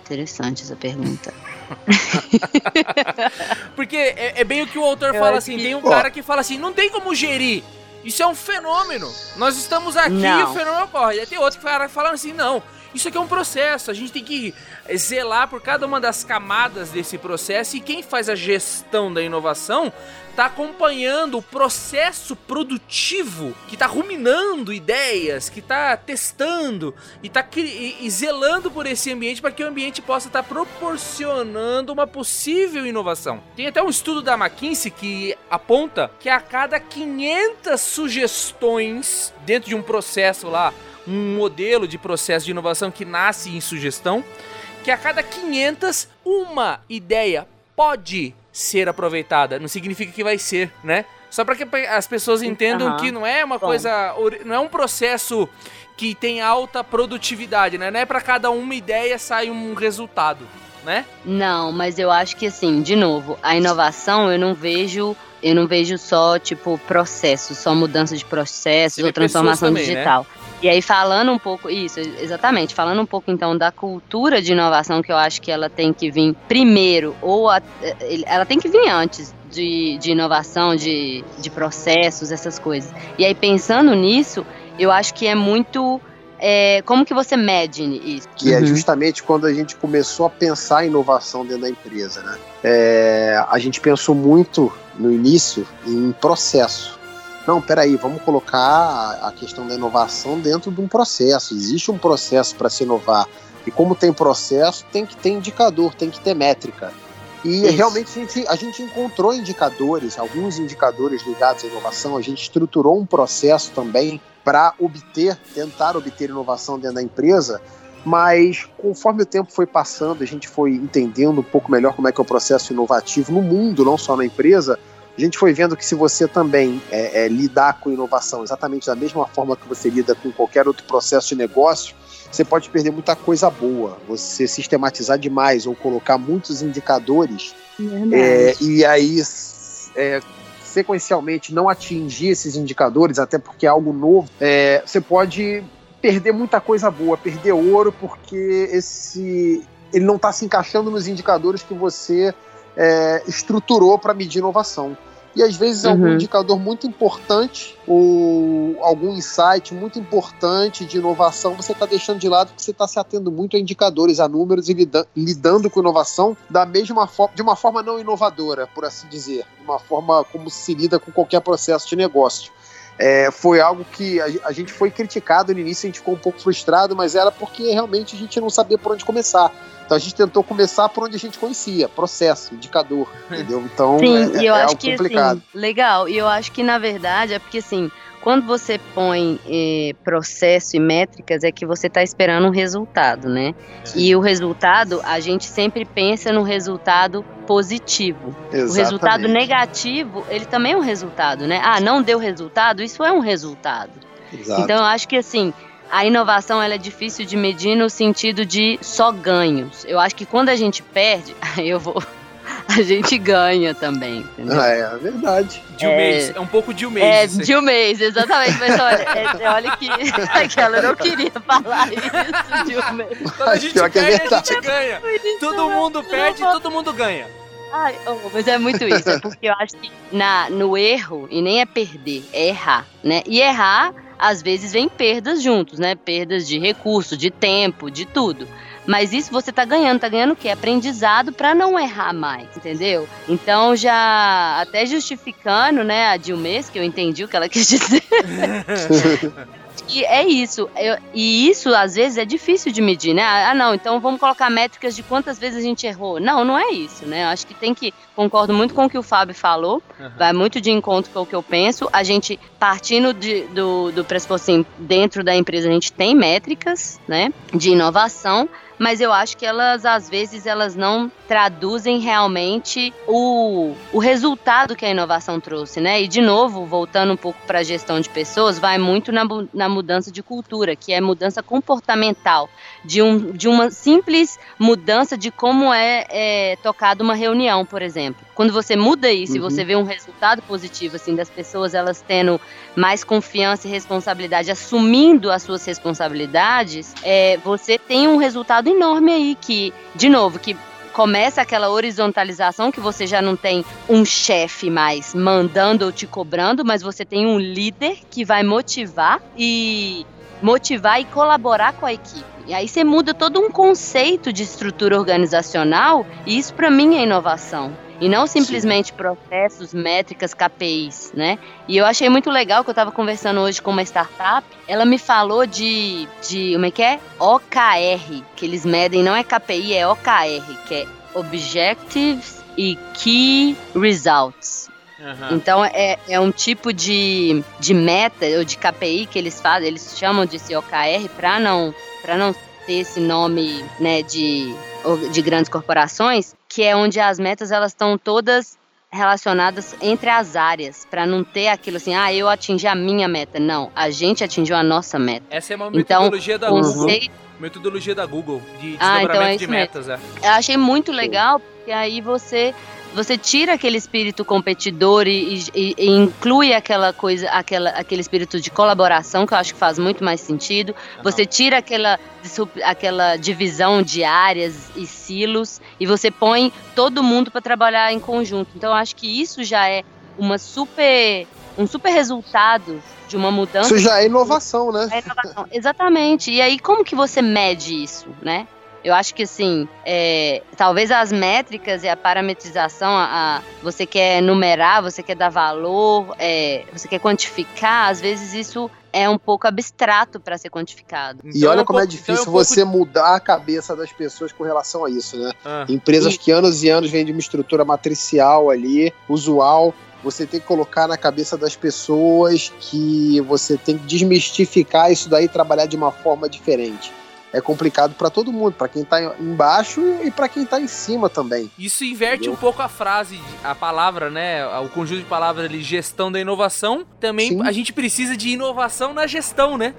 Interessante essa pergunta. <laughs> Porque é, é bem o que o autor Eu fala assim, que- tem um cara que fala assim, não tem como gerir. Isso é um fenômeno. Nós estamos aqui e Não. o fenômeno ocorre. Aí tem outro cara falando assim, não, isso aqui é um processo. A gente tem que zelar por cada uma das camadas desse processo e quem faz a gestão da inovação tá acompanhando o processo produtivo, que tá ruminando ideias, que tá testando e tá e, e zelando por esse ambiente para que o ambiente possa estar proporcionando uma possível inovação. Tem até um estudo da McKinsey que aponta que a cada 500 sugestões dentro de um processo lá, um modelo de processo de inovação que nasce em sugestão, que a cada 500 uma ideia pode ser aproveitada. Não significa que vai ser, né? Só para que as pessoas entendam Aham. que não é uma Bom. coisa, não é um processo que tem alta produtividade, né? Não é para cada uma ideia sai um resultado, né? Não, mas eu acho que assim, de novo, a inovação eu não vejo, eu não vejo só tipo processo, só mudança de vê ou transformação também, né? E aí falando um pouco isso, exatamente, falando um pouco então da cultura de inovação que eu acho que ela tem que vir primeiro ou a- ela tem que vir antes de, de inovação, de, de processos, essas coisas. E aí pensando nisso, eu acho que é muito é, como que você mede isso? que é Uhum. justamente quando a gente começou a pensar em inovação dentro da empresa, né? É, a gente pensou muito no início em processo. Não, peraí, vamos colocar a- questão da inovação dentro de um processo. Existe um processo para se inovar. E como tem processo, tem que ter indicador, tem que ter métrica. E Isso. realmente a gente, a gente encontrou indicadores, alguns indicadores ligados à inovação. A gente estruturou um processo também para obter, tentar obter inovação dentro da empresa. Mas conforme o tempo foi passando, a gente foi entendendo um pouco melhor como é que é o processo inovativo no mundo, não só na empresa. A gente foi vendo que se você também é, é, lidar com inovação exatamente da mesma forma que você lida com qualquer outro processo de negócio, você pode perder muita coisa boa. Você sistematizar demais ou colocar muitos indicadores é, e aí é, sequencialmente não atingir esses indicadores, até porque é algo novo, é, você pode perder muita coisa boa, perder ouro, porque esse ele não está se encaixando nos indicadores que você é, estruturou para medir inovação. E às vezes algum Uhum. indicador muito importante ou algum insight muito importante de inovação você está deixando de lado porque você está se atendo muito a indicadores, a números e lida- lidando com inovação da mesma forma, de uma forma não inovadora, por assim dizer, de uma forma como se lida com qualquer processo de negócio. É, foi algo que a, a gente foi criticado no início, a gente ficou um pouco frustrado, mas era porque realmente a gente não sabia por onde começar. Então a gente tentou começar por onde a gente conhecia, processo, indicador, <laughs> entendeu? Então Sim, é, e eu é acho algo que complicado. assim, legal. E eu acho que na verdade é porque assim, quando você põe eh, processo e métricas é que você está esperando um resultado, né? E o resultado, a gente sempre pensa no resultado positivo. O resultado Exatamente. negativo, ele também é um resultado, né? Ah, não deu resultado, isso é um resultado. Exato. Então eu acho que assim, a inovação ela é difícil de medir no sentido de só ganhos. Eu acho que quando a gente perde, aí <laughs> eu vou a gente ganha também, entendeu? Ah, é verdade. De um É. mês. É um pouco de um mês. É, de um mês, exatamente. Mas olha, é- olha que <laughs> aquela eu não queria falar isso de um mês. Quando a gente Pior que é a verdade. gente ganha. Todo mundo perde, todo mundo ganha. Ai, oh, mas é muito isso, é porque eu acho que na, no erro, e nem é perder, é errar, né? E errar, às vezes, vem perdas juntos, né? Perdas de recurso, de tempo, de tudo. Mas isso você tá ganhando, tá ganhando o quê? Aprendizado pra não errar mais, entendeu? Então já até justificando, né, a Dilmes, que eu entendi o que ela <laughs> quis dizer. E é isso. Eu- e isso, às vezes, é difícil de medir, né? Ah, não, então vamos colocar métricas de quantas vezes a gente errou. Não, não é isso, né? Eu acho que tem que. Concordo muito com o que o Fábio falou. Vai muito de encontro com o que eu penso. A gente, partindo de- do, do pressuposto assim, dentro da empresa, a gente tem métricas, né? De inovação. Mas eu acho que elas, às vezes, elas não traduzem realmente o, o resultado que a inovação trouxe, né? E, de novo, voltando um pouco para a gestão de pessoas, vai muito na, na mudança de cultura, que é mudança comportamental, de, um, de uma simples mudança de como é, é tocada uma reunião, por exemplo. Quando você muda isso e Uhum. você vê um resultado positivo, assim, das pessoas elas tendo mais confiança e responsabilidade, assumindo as suas responsabilidades, é, você tem um resultado enorme aí que, de novo, que começa aquela horizontalização que você já não tem um chefe mais mandando ou te cobrando, mas você tem um líder que vai motivar e motivar e colaborar com a equipe. E aí você muda todo um conceito de estrutura organizacional, e isso para mim é inovação. E não simplesmente processos, métricas, KPIs, né? E eu achei muito legal que eu estava conversando hoje com uma startup. Ela me falou de, de como é que é? OKR, que eles medem, não é KPI, é OKR, que é Objectives e Key Results. Aham. Então é, é um tipo de, de meta ou de KPI que eles fazem, eles chamam de OKR para não para não ter esse nome, né, de de grandes corporações, que é onde as metas elas estão todas relacionadas entre as áreas, para não ter aquilo assim, ah, eu atingi a minha meta. Não, a gente atingiu a nossa meta. Essa é uma Então, metodologia da Google. Metodologia da Google, de Ah, então é desdobramento de metas. É. eu achei muito legal, porque aí você você tira aquele espírito competidor e, e- e inclui aquela coisa, aquela, aquele espírito de colaboração que eu acho que faz muito mais sentido. Você tira aquela, aquela divisão de áreas e silos e você põe todo mundo para trabalhar em conjunto. Então eu acho que isso já é uma super um super resultado de uma mudança Isso já é inovação, né? é inovação. Exatamente. E aí, como que você mede isso, né? Eu acho que assim, é, talvez as métricas e a parametrização, a, a- você quer numerar, você quer dar valor, é, você quer quantificar, às vezes isso é um pouco abstrato para ser quantificado. E Então olha um como é pouco- então difícil um pouco- você mudar a cabeça das pessoas com relação a isso, né? Ah, Empresas que anos e anos vêm de uma estrutura matricial ali, usual. Você tem que colocar na cabeça das pessoas que você tem que desmistificar isso daí e trabalhar de uma forma diferente. É complicado para todo mundo, para quem tá embaixo e para quem tá em cima também. Isso inverte Entendeu? um pouco a frase, a palavra, né? O conjunto de palavras ali, gestão da inovação. Também Sim. a gente precisa de inovação na gestão, né?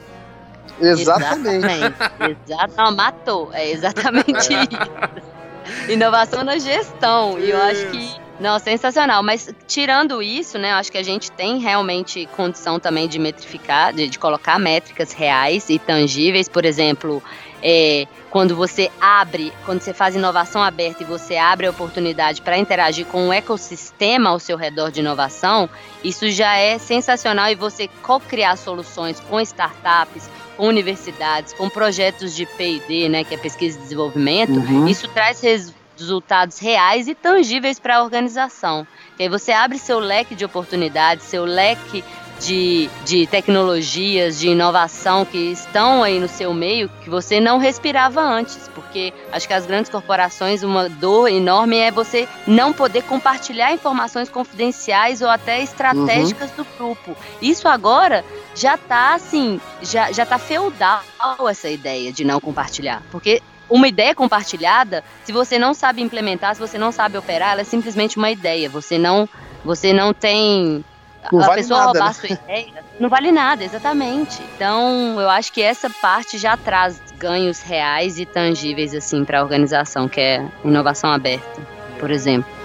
Exatamente. Exatamente. Exato. Matou. É exatamente <laughs> isso. Inovação na gestão. E eu acho que. Não, sensacional. Mas tirando isso, né? Acho que a gente tem realmente condição também de metrificar, de, de colocar métricas reais e tangíveis. Por exemplo, é, quando você abre, quando você faz inovação aberta e você abre a oportunidade para interagir com o ecossistema ao seu redor de inovação, isso já é sensacional e você co-criar soluções com startups, com universidades, com projetos de P&D, né, que é pesquisa e desenvolvimento, Uhum. isso traz res- resultados reais e tangíveis para a organização. Que aí você abre seu leque de oportunidades, seu leque de, de tecnologias, de inovação que estão aí no seu meio que você não respirava antes. Porque acho que as grandes corporações, uma dor enorme é você não poder compartilhar informações confidenciais ou até estratégicas do grupo. Isso agora já tá assim, já, já tá feudal essa ideia de não compartilhar. Porque uma ideia compartilhada, se você não sabe implementar, se você não sabe operar, ela é simplesmente uma ideia. Você não, você não tem Não a vale pessoa nada, roubar né? a sua ideia, não vale nada, exatamente. Então, eu acho que essa parte já traz ganhos reais e tangíveis assim para a organização, que é inovação aberta, por exemplo.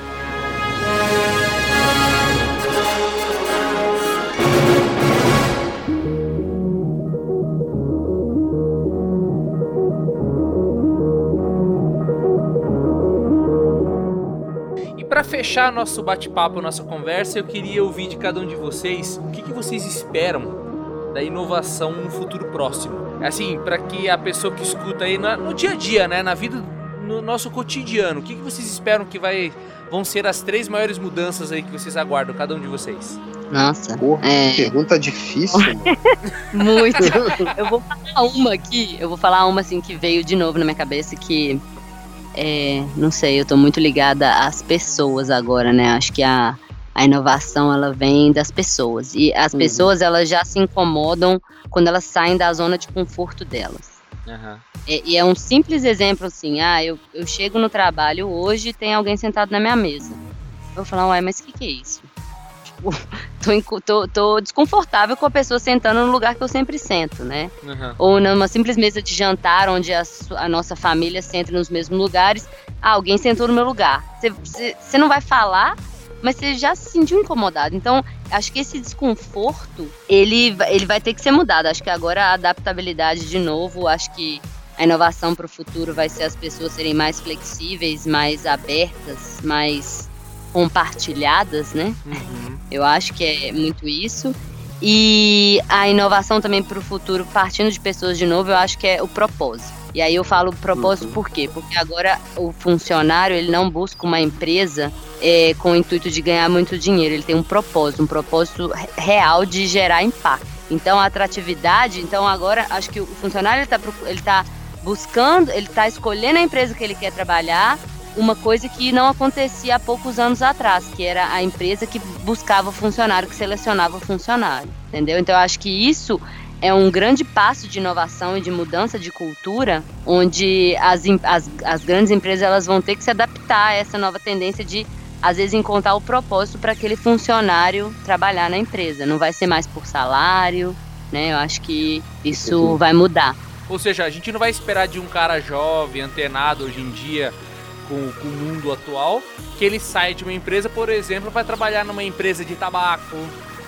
Fechar nosso bate-papo, nossa conversa, eu queria ouvir de cada um de vocês o que, que vocês esperam da inovação no futuro próximo. Assim, para que a pessoa que escuta aí na- no dia a dia, né, na vida, no nosso cotidiano, o que, que vocês esperam que vai, vão ser as três maiores mudanças aí que vocês aguardam, cada um de vocês? Nossa, Pô, é Pergunta difícil. <laughs> muito. Eu vou falar uma aqui, eu vou falar uma assim que veio de novo na minha cabeça que é, não sei, eu tô muito ligada às pessoas agora, né? Acho que a, a inovação ela vem das pessoas e as Uhum. pessoas elas já se incomodam quando elas saem da zona de conforto delas. Aham. É, e é um simples exemplo assim, ah, eu, eu chego no trabalho hoje e tem alguém sentado na minha mesa. Eu vou falar, uai, mas o que, que é isso? Tipo, <laughs> tô, tô, tô desconfortável com a pessoa sentando no lugar que eu sempre sento, né? Aham. Ou numa simples mesa de jantar, onde a, a nossa família senta nos mesmos lugares. Ah, alguém sentou no meu lugar. Você não vai falar, mas você já se sentiu incomodado. Então, acho que esse desconforto, ele, ele vai ter que ser mudado. Acho que agora a adaptabilidade de novo, acho que a inovação para o futuro vai ser as pessoas serem mais flexíveis, mais abertas, mais compartilhadas, né? Uhum. Eu acho que é muito isso. E a inovação também para o futuro, partindo de pessoas de novo, eu acho que é o propósito. E aí eu falo propósito Uhum. por quê? Porque agora o funcionário ele não busca uma empresa é, com o intuito de ganhar muito dinheiro. Ele tem um propósito, um propósito re- real de gerar impacto. Então a atratividade, então agora acho que o funcionário ele está ele tá buscando, ele está escolhendo a empresa que ele quer trabalhar uma coisa que não acontecia há poucos anos atrás, que era a empresa que buscava o funcionário, que selecionava o funcionário, entendeu? Então eu acho que isso é um grande passo de inovação e de mudança de cultura, onde as, as, as grandes empresas elas vão ter que se adaptar a essa nova tendência de às vezes encontrar o propósito para aquele funcionário trabalhar na empresa. Não vai ser mais por salário, né? Eu acho que isso vai mudar. Ou seja, a gente não vai esperar de um cara jovem, antenado hoje em dia com, com o mundo atual, que ele saia de uma empresa, por exemplo, para trabalhar numa empresa de tabaco,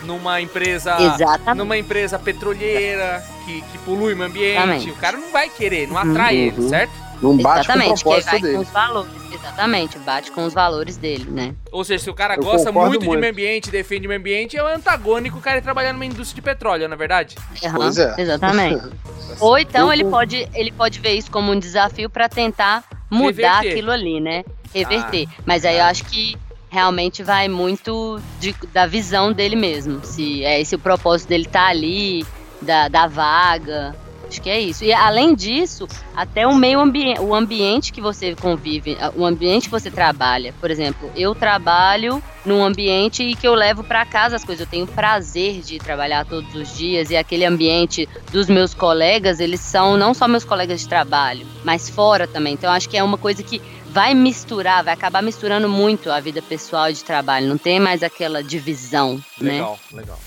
numa empresa Exatamente. numa empresa petrolheira que, que polui o ambiente. Exatamente. O cara não vai querer, não Uhum. atrai ele, Uhum. certo? Não bate com o Exatamente, que aí propósito dele. com os valores. Exatamente, bate com os valores dele, né? Ou seja, se o cara Eu gosta concordo muito, de muito. meio ambiente, defende o meio ambiente, é o antagônico o cara ir trabalhar numa indústria de petróleo, não é verdade? Aham, Pois é. Exatamente. <laughs> Ou então Eu ele pode, ele pode ver isso como um desafio para tentar mudar Reverter. aquilo ali, né? Reverter. Ah. Mas aí eu acho que realmente vai muito de- da visão dele mesmo. Se é se o propósito dele tá ali, da, da vaga. Acho que é isso. E além disso, até o meio ambiente, o ambiente que você convive, o ambiente que você trabalha. Por exemplo, eu trabalho num ambiente e que eu levo para casa as coisas. Eu tenho prazer de trabalhar todos os dias e aquele ambiente dos meus colegas, eles são não só meus colegas de trabalho, mas fora também. Então acho que é uma coisa que vai misturar, vai acabar misturando muito a vida pessoal e de trabalho. Não tem mais aquela divisão, né? Legal, legal.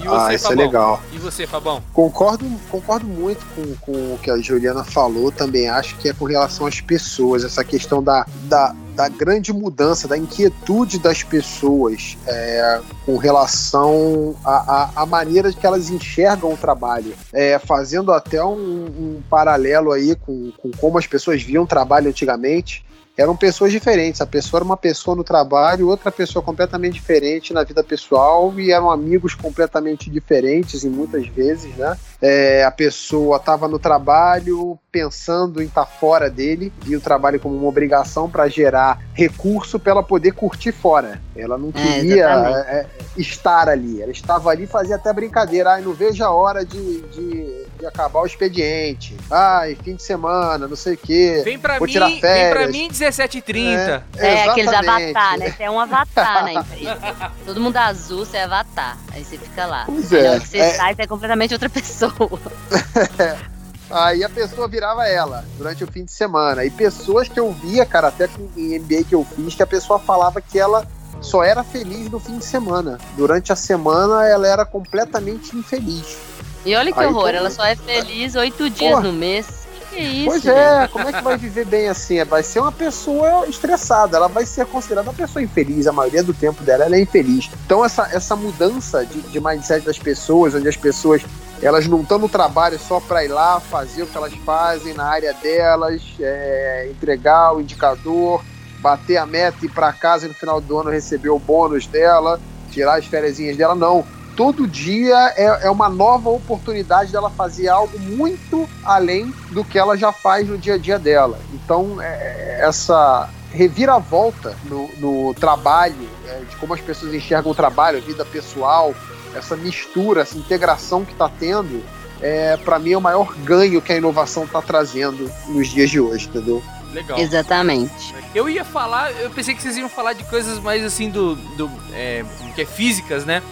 E Ah, você, isso é Fabão? legal. E você, Fabão? Concordo, concordo muito com, com o que a Juliana falou, também acho que é com relação às pessoas, essa questão da, da, da grande mudança, da inquietude das pessoas é, com relação à maneira que elas enxergam o trabalho. É, fazendo até um, um paralelo aí com, com como as pessoas viam o trabalho antigamente. Eram pessoas diferentes. A pessoa era uma pessoa no trabalho, outra pessoa completamente diferente na vida pessoal, e eram amigos completamente diferentes, em muitas vezes, né? É, a pessoa estava no trabalho pensando em estar fora dele, via o trabalho como uma obrigação para gerar recurso para ela poder curtir fora. Ela não É, queria é, estar ali. Ela estava ali e fazia até brincadeira. Ai, não vejo a hora de, de, de acabar o expediente. Ai, fim de semana, não sei o quê. Vem pra Vou mim, tirar vem pra férias. mim 17h30. É, aqueles exatamente. avatar, né? Você é um avatar <laughs> na empresa. Todo mundo azul, você é avatar. Aí você fica lá. Pois na é. hora que você é. sai, você é completamente outra <laughs> pessoa. <laughs> Aí a pessoa virava ela durante o fim de semana. E pessoas que eu via, cara, até em MBA que eu fiz, que a pessoa falava que ela só era feliz no fim de semana. Durante a semana ela era completamente infeliz. E olha que Aí horror, todo- ela só é feliz oito dias Porra. no mês. Que, que é isso? pois é, como é que vai viver bem assim? Vai ser uma pessoa estressada, ela vai ser considerada uma pessoa infeliz. A maioria do tempo dela ela é infeliz. Então essa, essa mudança de, de mindset das pessoas, onde as pessoas elas não estão no trabalho só para ir lá fazer o que elas fazem na área delas, é, entregar o indicador, bater a meta e ir para casa e no final do ano receber o bônus dela, tirar as férias dela, não. Todo dia é, é uma nova oportunidade dela fazer algo muito além do que ela já faz no dia a dia dela. Então, é, essa reviravolta no, no trabalho, é, de como as pessoas enxergam o trabalho, a vida pessoal, essa mistura, essa integração que está tendo, é, para mim é o maior ganho que a inovação está trazendo nos dias de hoje, entendeu? Legal. Exatamente. Eu ia falar, eu pensei que vocês iam falar de coisas mais assim do. do é, que é físicas, né?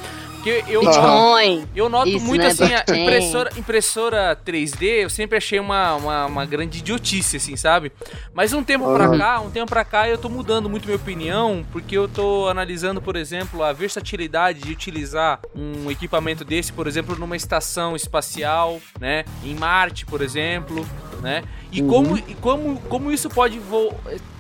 Porque eu. Bitcoin. eu noto Isso, muito né, assim, impressora, impressora 3D, eu sempre achei uma, uma, uma grande idiotice, assim, sabe? Mas um tempo pra Aham. cá, um tempo pra cá, eu tô mudando muito minha opinião, porque eu tô analisando, por exemplo, a versatilidade de utilizar um equipamento desse, por exemplo, numa estação espacial, né? Em Marte, por exemplo, né? E Uhum. como, e como, como isso pode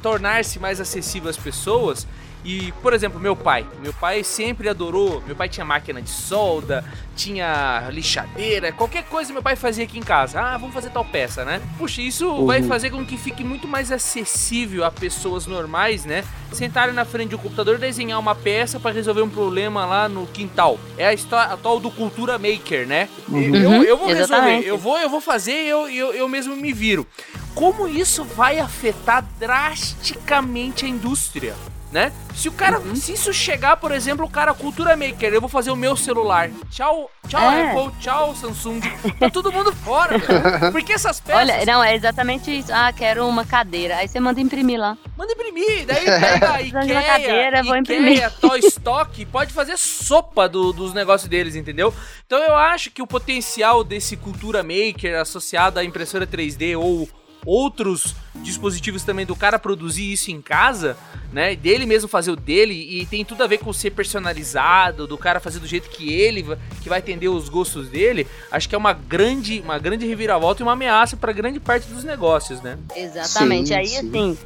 tornar-se mais acessível às pessoas. E, por exemplo, meu pai. Meu pai sempre adorou. Meu pai tinha máquina de solda, tinha lixadeira, qualquer coisa meu pai fazia aqui em casa. Ah, vamos fazer tal peça, né? Puxa, isso vai fazer com que fique muito mais acessível a pessoas normais, né? Sentarem na frente do computador e desenhar uma peça para resolver um problema lá no quintal. É a história a tal do cultura maker, né? Eu, Uhum, eu vou resolver, exatamente. eu vou, eu vou fazer, eu, eu, eu mesmo me viro. Como isso vai afetar drasticamente a indústria? Né? Se o cara, Uhum. se isso chegar, por exemplo, o cara cultura maker, eu vou fazer o meu celular. Tchau, tchau É. Apple, tchau Samsung. Tá todo mundo fora, velho. <laughs> Porque essas peças Olha, não, é exatamente isso. Ah, quero uma cadeira. Aí você manda imprimir lá. Manda imprimir, daí pega a <laughs> Ikea, cadeira, vou Ikea, imprimir. <laughs> Toy Stock, pode fazer sopa do- dos negócios deles, entendeu? Então eu acho que o potencial desse cultura maker associado à impressora 3D ou outros dispositivos também do cara produzir isso em casa, né, dele mesmo fazer o dele e tem tudo a ver com ser personalizado, do cara fazer do jeito que ele que vai atender os gostos dele, acho que é uma grande, uma grande reviravolta e uma ameaça para grande parte dos negócios, né? Exatamente. Sim, Aí, sim. assim,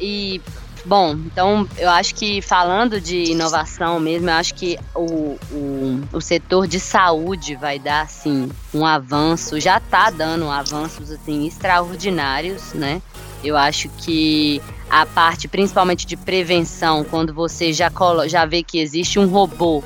e. Bom, então eu acho que falando de inovação mesmo, eu acho que o, o, o setor de saúde vai dar, assim, um avanço, já tá dando avanços, assim, extraordinários, né? Eu acho que a parte, principalmente de prevenção, quando você já, colo já vê que existe um robô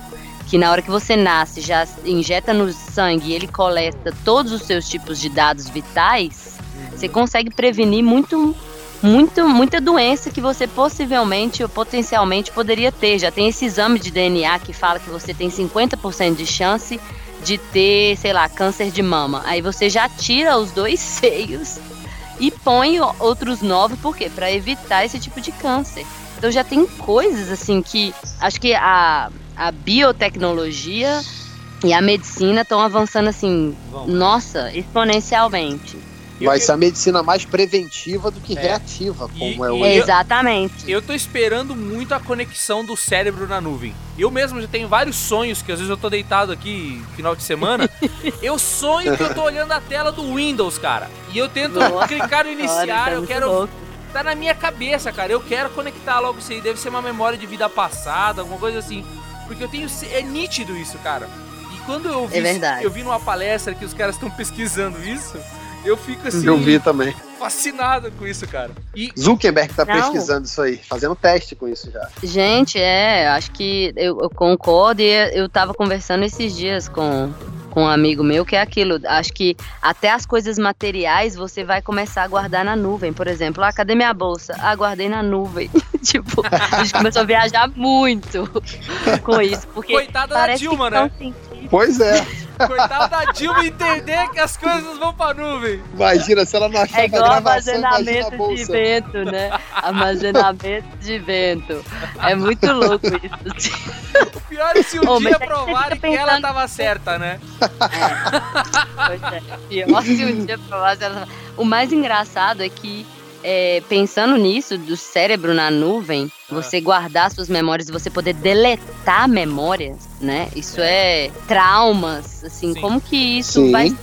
que na hora que você nasce já injeta no sangue e ele coleta todos os seus tipos de dados vitais, você consegue prevenir muito, muito, muita doença que você possivelmente ou potencialmente poderia ter. Já tem esse exame de DNA que fala que você tem 50% de chance de ter, sei lá, câncer de mama. Aí você já tira os dois <laughs> seios e põe outros novos, por quê? Pra evitar esse tipo de câncer. Então já tem coisas assim que acho que a, a biotecnologia e a medicina estão avançando assim, Vamos. nossa, exponencialmente. Vai ser a medicina mais preventiva do que É. reativa, E- como é e- hoje. eu- Exatamente. Eu tô esperando muito a conexão do cérebro na nuvem. Eu mesmo já tenho vários sonhos, que às vezes eu tô deitado aqui final de semana. <laughs> eu sonho que eu tô olhando a tela do Windows, cara. E eu tento Nossa clicar no Olha, iniciar, tá eu quero. louco. Tá na minha cabeça, cara. Eu quero conectar logo isso aí. Deve ser uma memória de vida passada, alguma coisa assim. Porque eu tenho. É nítido isso, cara. E quando eu vi, É verdade. eu vi numa palestra que os caras estão pesquisando isso, eu fico assim. Eu vi também. fascinado com isso, cara. E Zuckerberg tá Não. pesquisando isso aí, fazendo teste com isso já. Gente, é, acho que eu, eu concordo e eu tava conversando esses dias com, com um amigo meu que é aquilo. Acho que até as coisas materiais você vai começar a guardar na nuvem. Por exemplo, ah, cadê minha bolsa? Ah, guardei na nuvem. <laughs> tipo, a gente começou a viajar muito <laughs> com isso. Porque coitada da parece Dilma, né? Pois é. Coitada da Dilma entender que as coisas vão pra nuvem. Imagina se ela não achava É igual gravação, armazenamento de vento, né? <laughs> Armazenamento de vento. É muito louco isso. O pior é se um Ô, mas dia é provarem que ela tava certa, né? Pois é. Pior se um dia provasse ela- O mais engraçado é que, é, pensando nisso, do cérebro na nuvem, Ah. você guardar suas memórias e você poder deletar memórias, né? Isso é traumas, assim, Sim. como que isso Sim. vai.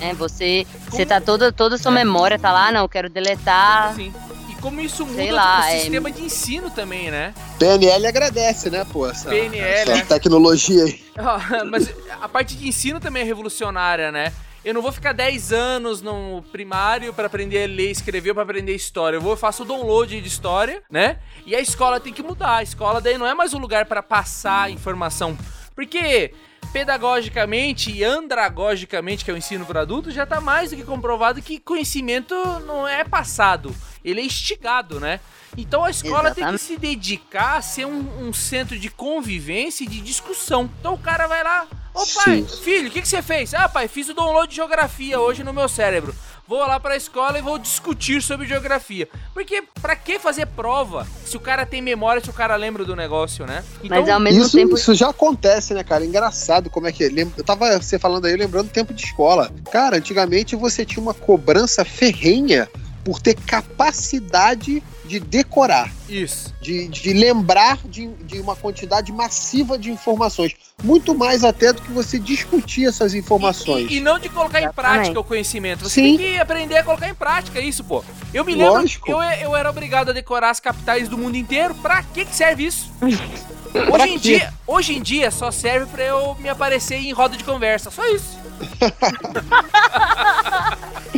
É, você, você tá toda, toda a sua memória tá lá, não, eu quero deletar. Sim. E como isso muda lá, o é- sistema de ensino também, né? PNL agradece, né, pô? Essa, PNL, essa né? tecnologia aí. <laughs> Mas a parte de ensino também é revolucionária, né? Eu não vou ficar 10 anos no primário pra aprender a ler e escrever pra aprender história. Eu vou faço o download de história, né? E a escola tem que mudar. A escola daí não é mais um lugar pra passar informação. Porque pedagogicamente e andragogicamente, que é o ensino para adultos, já tá mais do que comprovado que conhecimento não é passado, ele é instigado, né? Então a escola tem que Exatamente. se dedicar a ser um, um centro de convivência e de discussão. Então o cara vai lá, ô pai, Sim. filho, o que, que você fez? Ah, pai, fiz o download de geografia hoje no meu cérebro. Vou lá pra escola e vou discutir sobre geografia. Porque pra que fazer prova se o cara tem memória, se o cara lembra do negócio, né? Mas ao mesmo Isso, tempo. isso já acontece, né, cara? Engraçado como é que é. Eu tava você falando aí, lembrando do tempo de escola. Cara, antigamente você tinha uma cobrança ferrenha por ter capacidade de decorar, Isso. de, de lembrar de, de uma quantidade massiva de informações. Muito mais até do que você discutir essas informações. E, e não de colocar em prática o conhecimento. Você Sim. tem que aprender a colocar em prática isso, pô. Eu me lembro, Lógico. eu, eu era obrigado a decorar as capitais do mundo inteiro. Pra que, que serve isso? <laughs> Hoje em, dia, hoje em dia só serve pra eu me aparecer em roda de conversa. Só isso.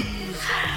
<laughs>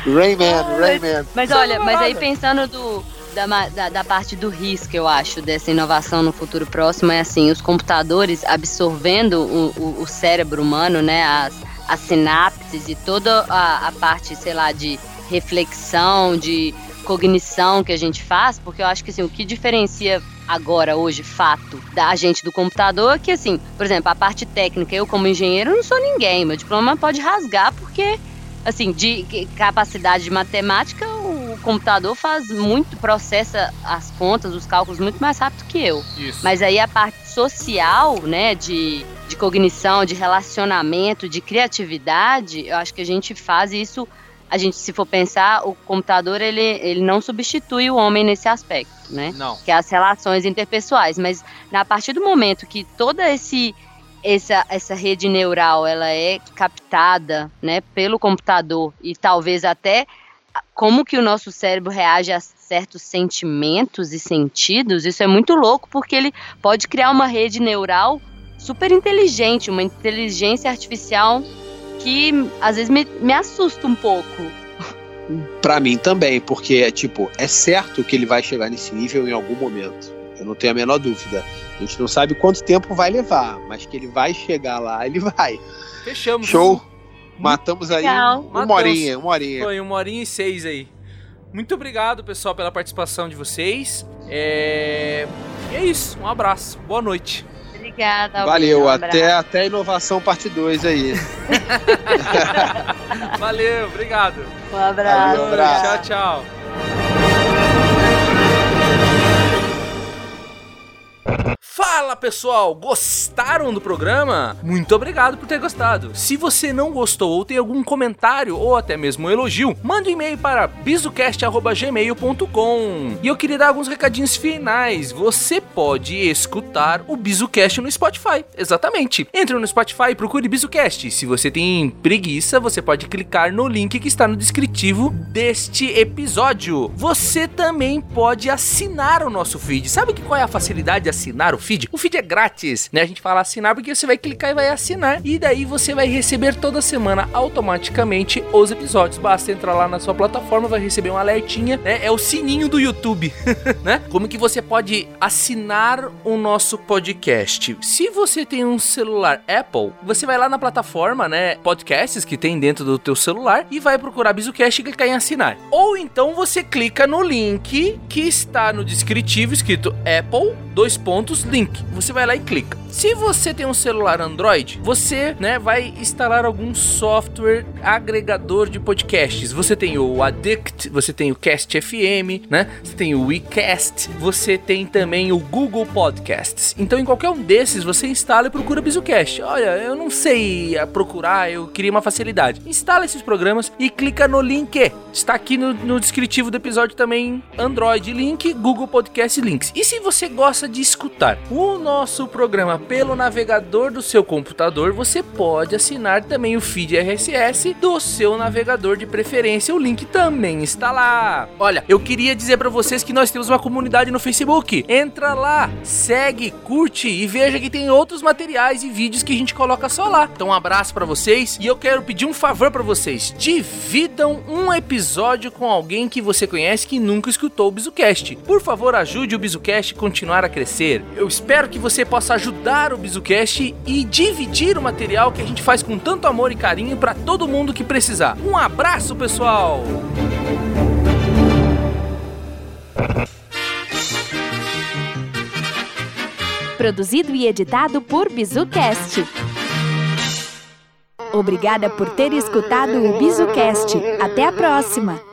Rayman, Rayman. Mas é olha, mas aí pensando do, da, da, da parte do risco, eu acho, dessa inovação no futuro próximo, é assim, os computadores absorvendo o, o, o cérebro humano, né, as, as sinapses e toda a, a parte, sei lá, de reflexão, de cognição que a gente faz, porque eu acho que assim, o que diferencia agora, hoje, fato, da gente do computador é que, assim, por exemplo, a parte técnica, eu como engenheiro não sou ninguém, meu diploma pode rasgar porque assim, de capacidade de matemática, o computador faz muito, processa as contas, os cálculos muito mais rápido que eu. Isso. Mas aí a parte social, né, de, de cognição, de relacionamento, de criatividade, eu acho que a gente faz isso. A gente, se for pensar, o computador ele, ele não substitui o homem nesse aspecto, né? Não. que é as relações interpessoais, mas a partir do momento que toda esse essa, essa rede neural ela é captada, né, pelo computador e talvez até como que o nosso cérebro reage a certos sentimentos e sentidos, isso é muito louco porque ele pode criar uma rede neural super inteligente, uma inteligência artificial que às vezes me, me assusta um pouco. Pra mim também, porque é tipo, é certo que ele vai chegar nesse nível em algum momento. Eu não tenho a menor dúvida. A gente não sabe quanto tempo vai levar, mas que ele vai chegar lá, ele vai. Fechamos. Show! Matamos aí Legal. uma Matamos. horinha, uma horinha. Foi uma horinha e seis aí. Muito obrigado, pessoal, pela participação de vocês. É... E é isso. Um abraço. Boa noite. Obrigada. Valeu, Um até, até inovação parte 2 aí. <laughs> Valeu, obrigado. Um abraço. Valeu, abraço. Tchau, tchau. Fala pessoal, gostaram do programa? Muito obrigado por ter gostado. Se você não gostou ou tem algum comentário ou até mesmo um elogio, mande um e-mail para bizucast.gmail.com. E eu queria dar alguns recadinhos finais. Você pode escutar o Bizucast no Spotify. Exatamente. Entre no Spotify e procure Bizucast. Se você tem preguiça, você pode clicar no link que está no descritivo deste episódio. Você também pode assinar o nosso feed. Sabe que qual é a facilidade de assinar o feed? O feed é grátis, né? A gente fala assinar porque você vai clicar e vai assinar. E daí você vai receber toda semana automaticamente os episódios. Basta entrar lá na sua plataforma, vai receber um alertinha, né? É o sininho do YouTube, <laughs> né? Como que você pode assinar o nosso podcast? Se você tem um celular Apple, você vai lá na plataforma, né? Podcasts que tem dentro do teu celular e vai procurar Bizucast e clicar em assinar. Ou então você clica no link que está no descritivo escrito Apple dois pontos link. Você vai lá e clica. Se você tem um celular Android, você, né, vai instalar algum software agregador de podcasts. Você tem o Addict, você tem o Cast FM, né? Você tem o WeCast, você tem também o Google Podcasts. Então, em qualquer um desses, você instala e procura BizuCast. Olha, eu não sei procurar, eu queria uma facilidade. Instala esses programas e clica no link. Está aqui no, no descritivo do episódio também Android link, Google Podcast links. E se você gosta de escutar o nosso programa pelo navegador do seu computador, você pode assinar também o feed RSS do seu navegador de preferência. O link também está lá. Olha, eu queria dizer para vocês que nós temos uma comunidade no Facebook. Entra lá, segue, curte e veja que tem outros materiais e vídeos que a gente coloca só lá. Então, um abraço para vocês e eu quero pedir um favor para vocês. Dividam um episódio com alguém que você conhece que nunca escutou o Bizucast. Por favor, ajude o Bizucast a continuar a crescer. Eu espero que você possa ajudar o Bizucast e dividir o material que a gente faz com tanto amor e carinho para todo mundo que precisar. Um abraço, pessoal! Produzido e editado por BizuCast. Obrigada por ter escutado o BizuCast. Até a próxima!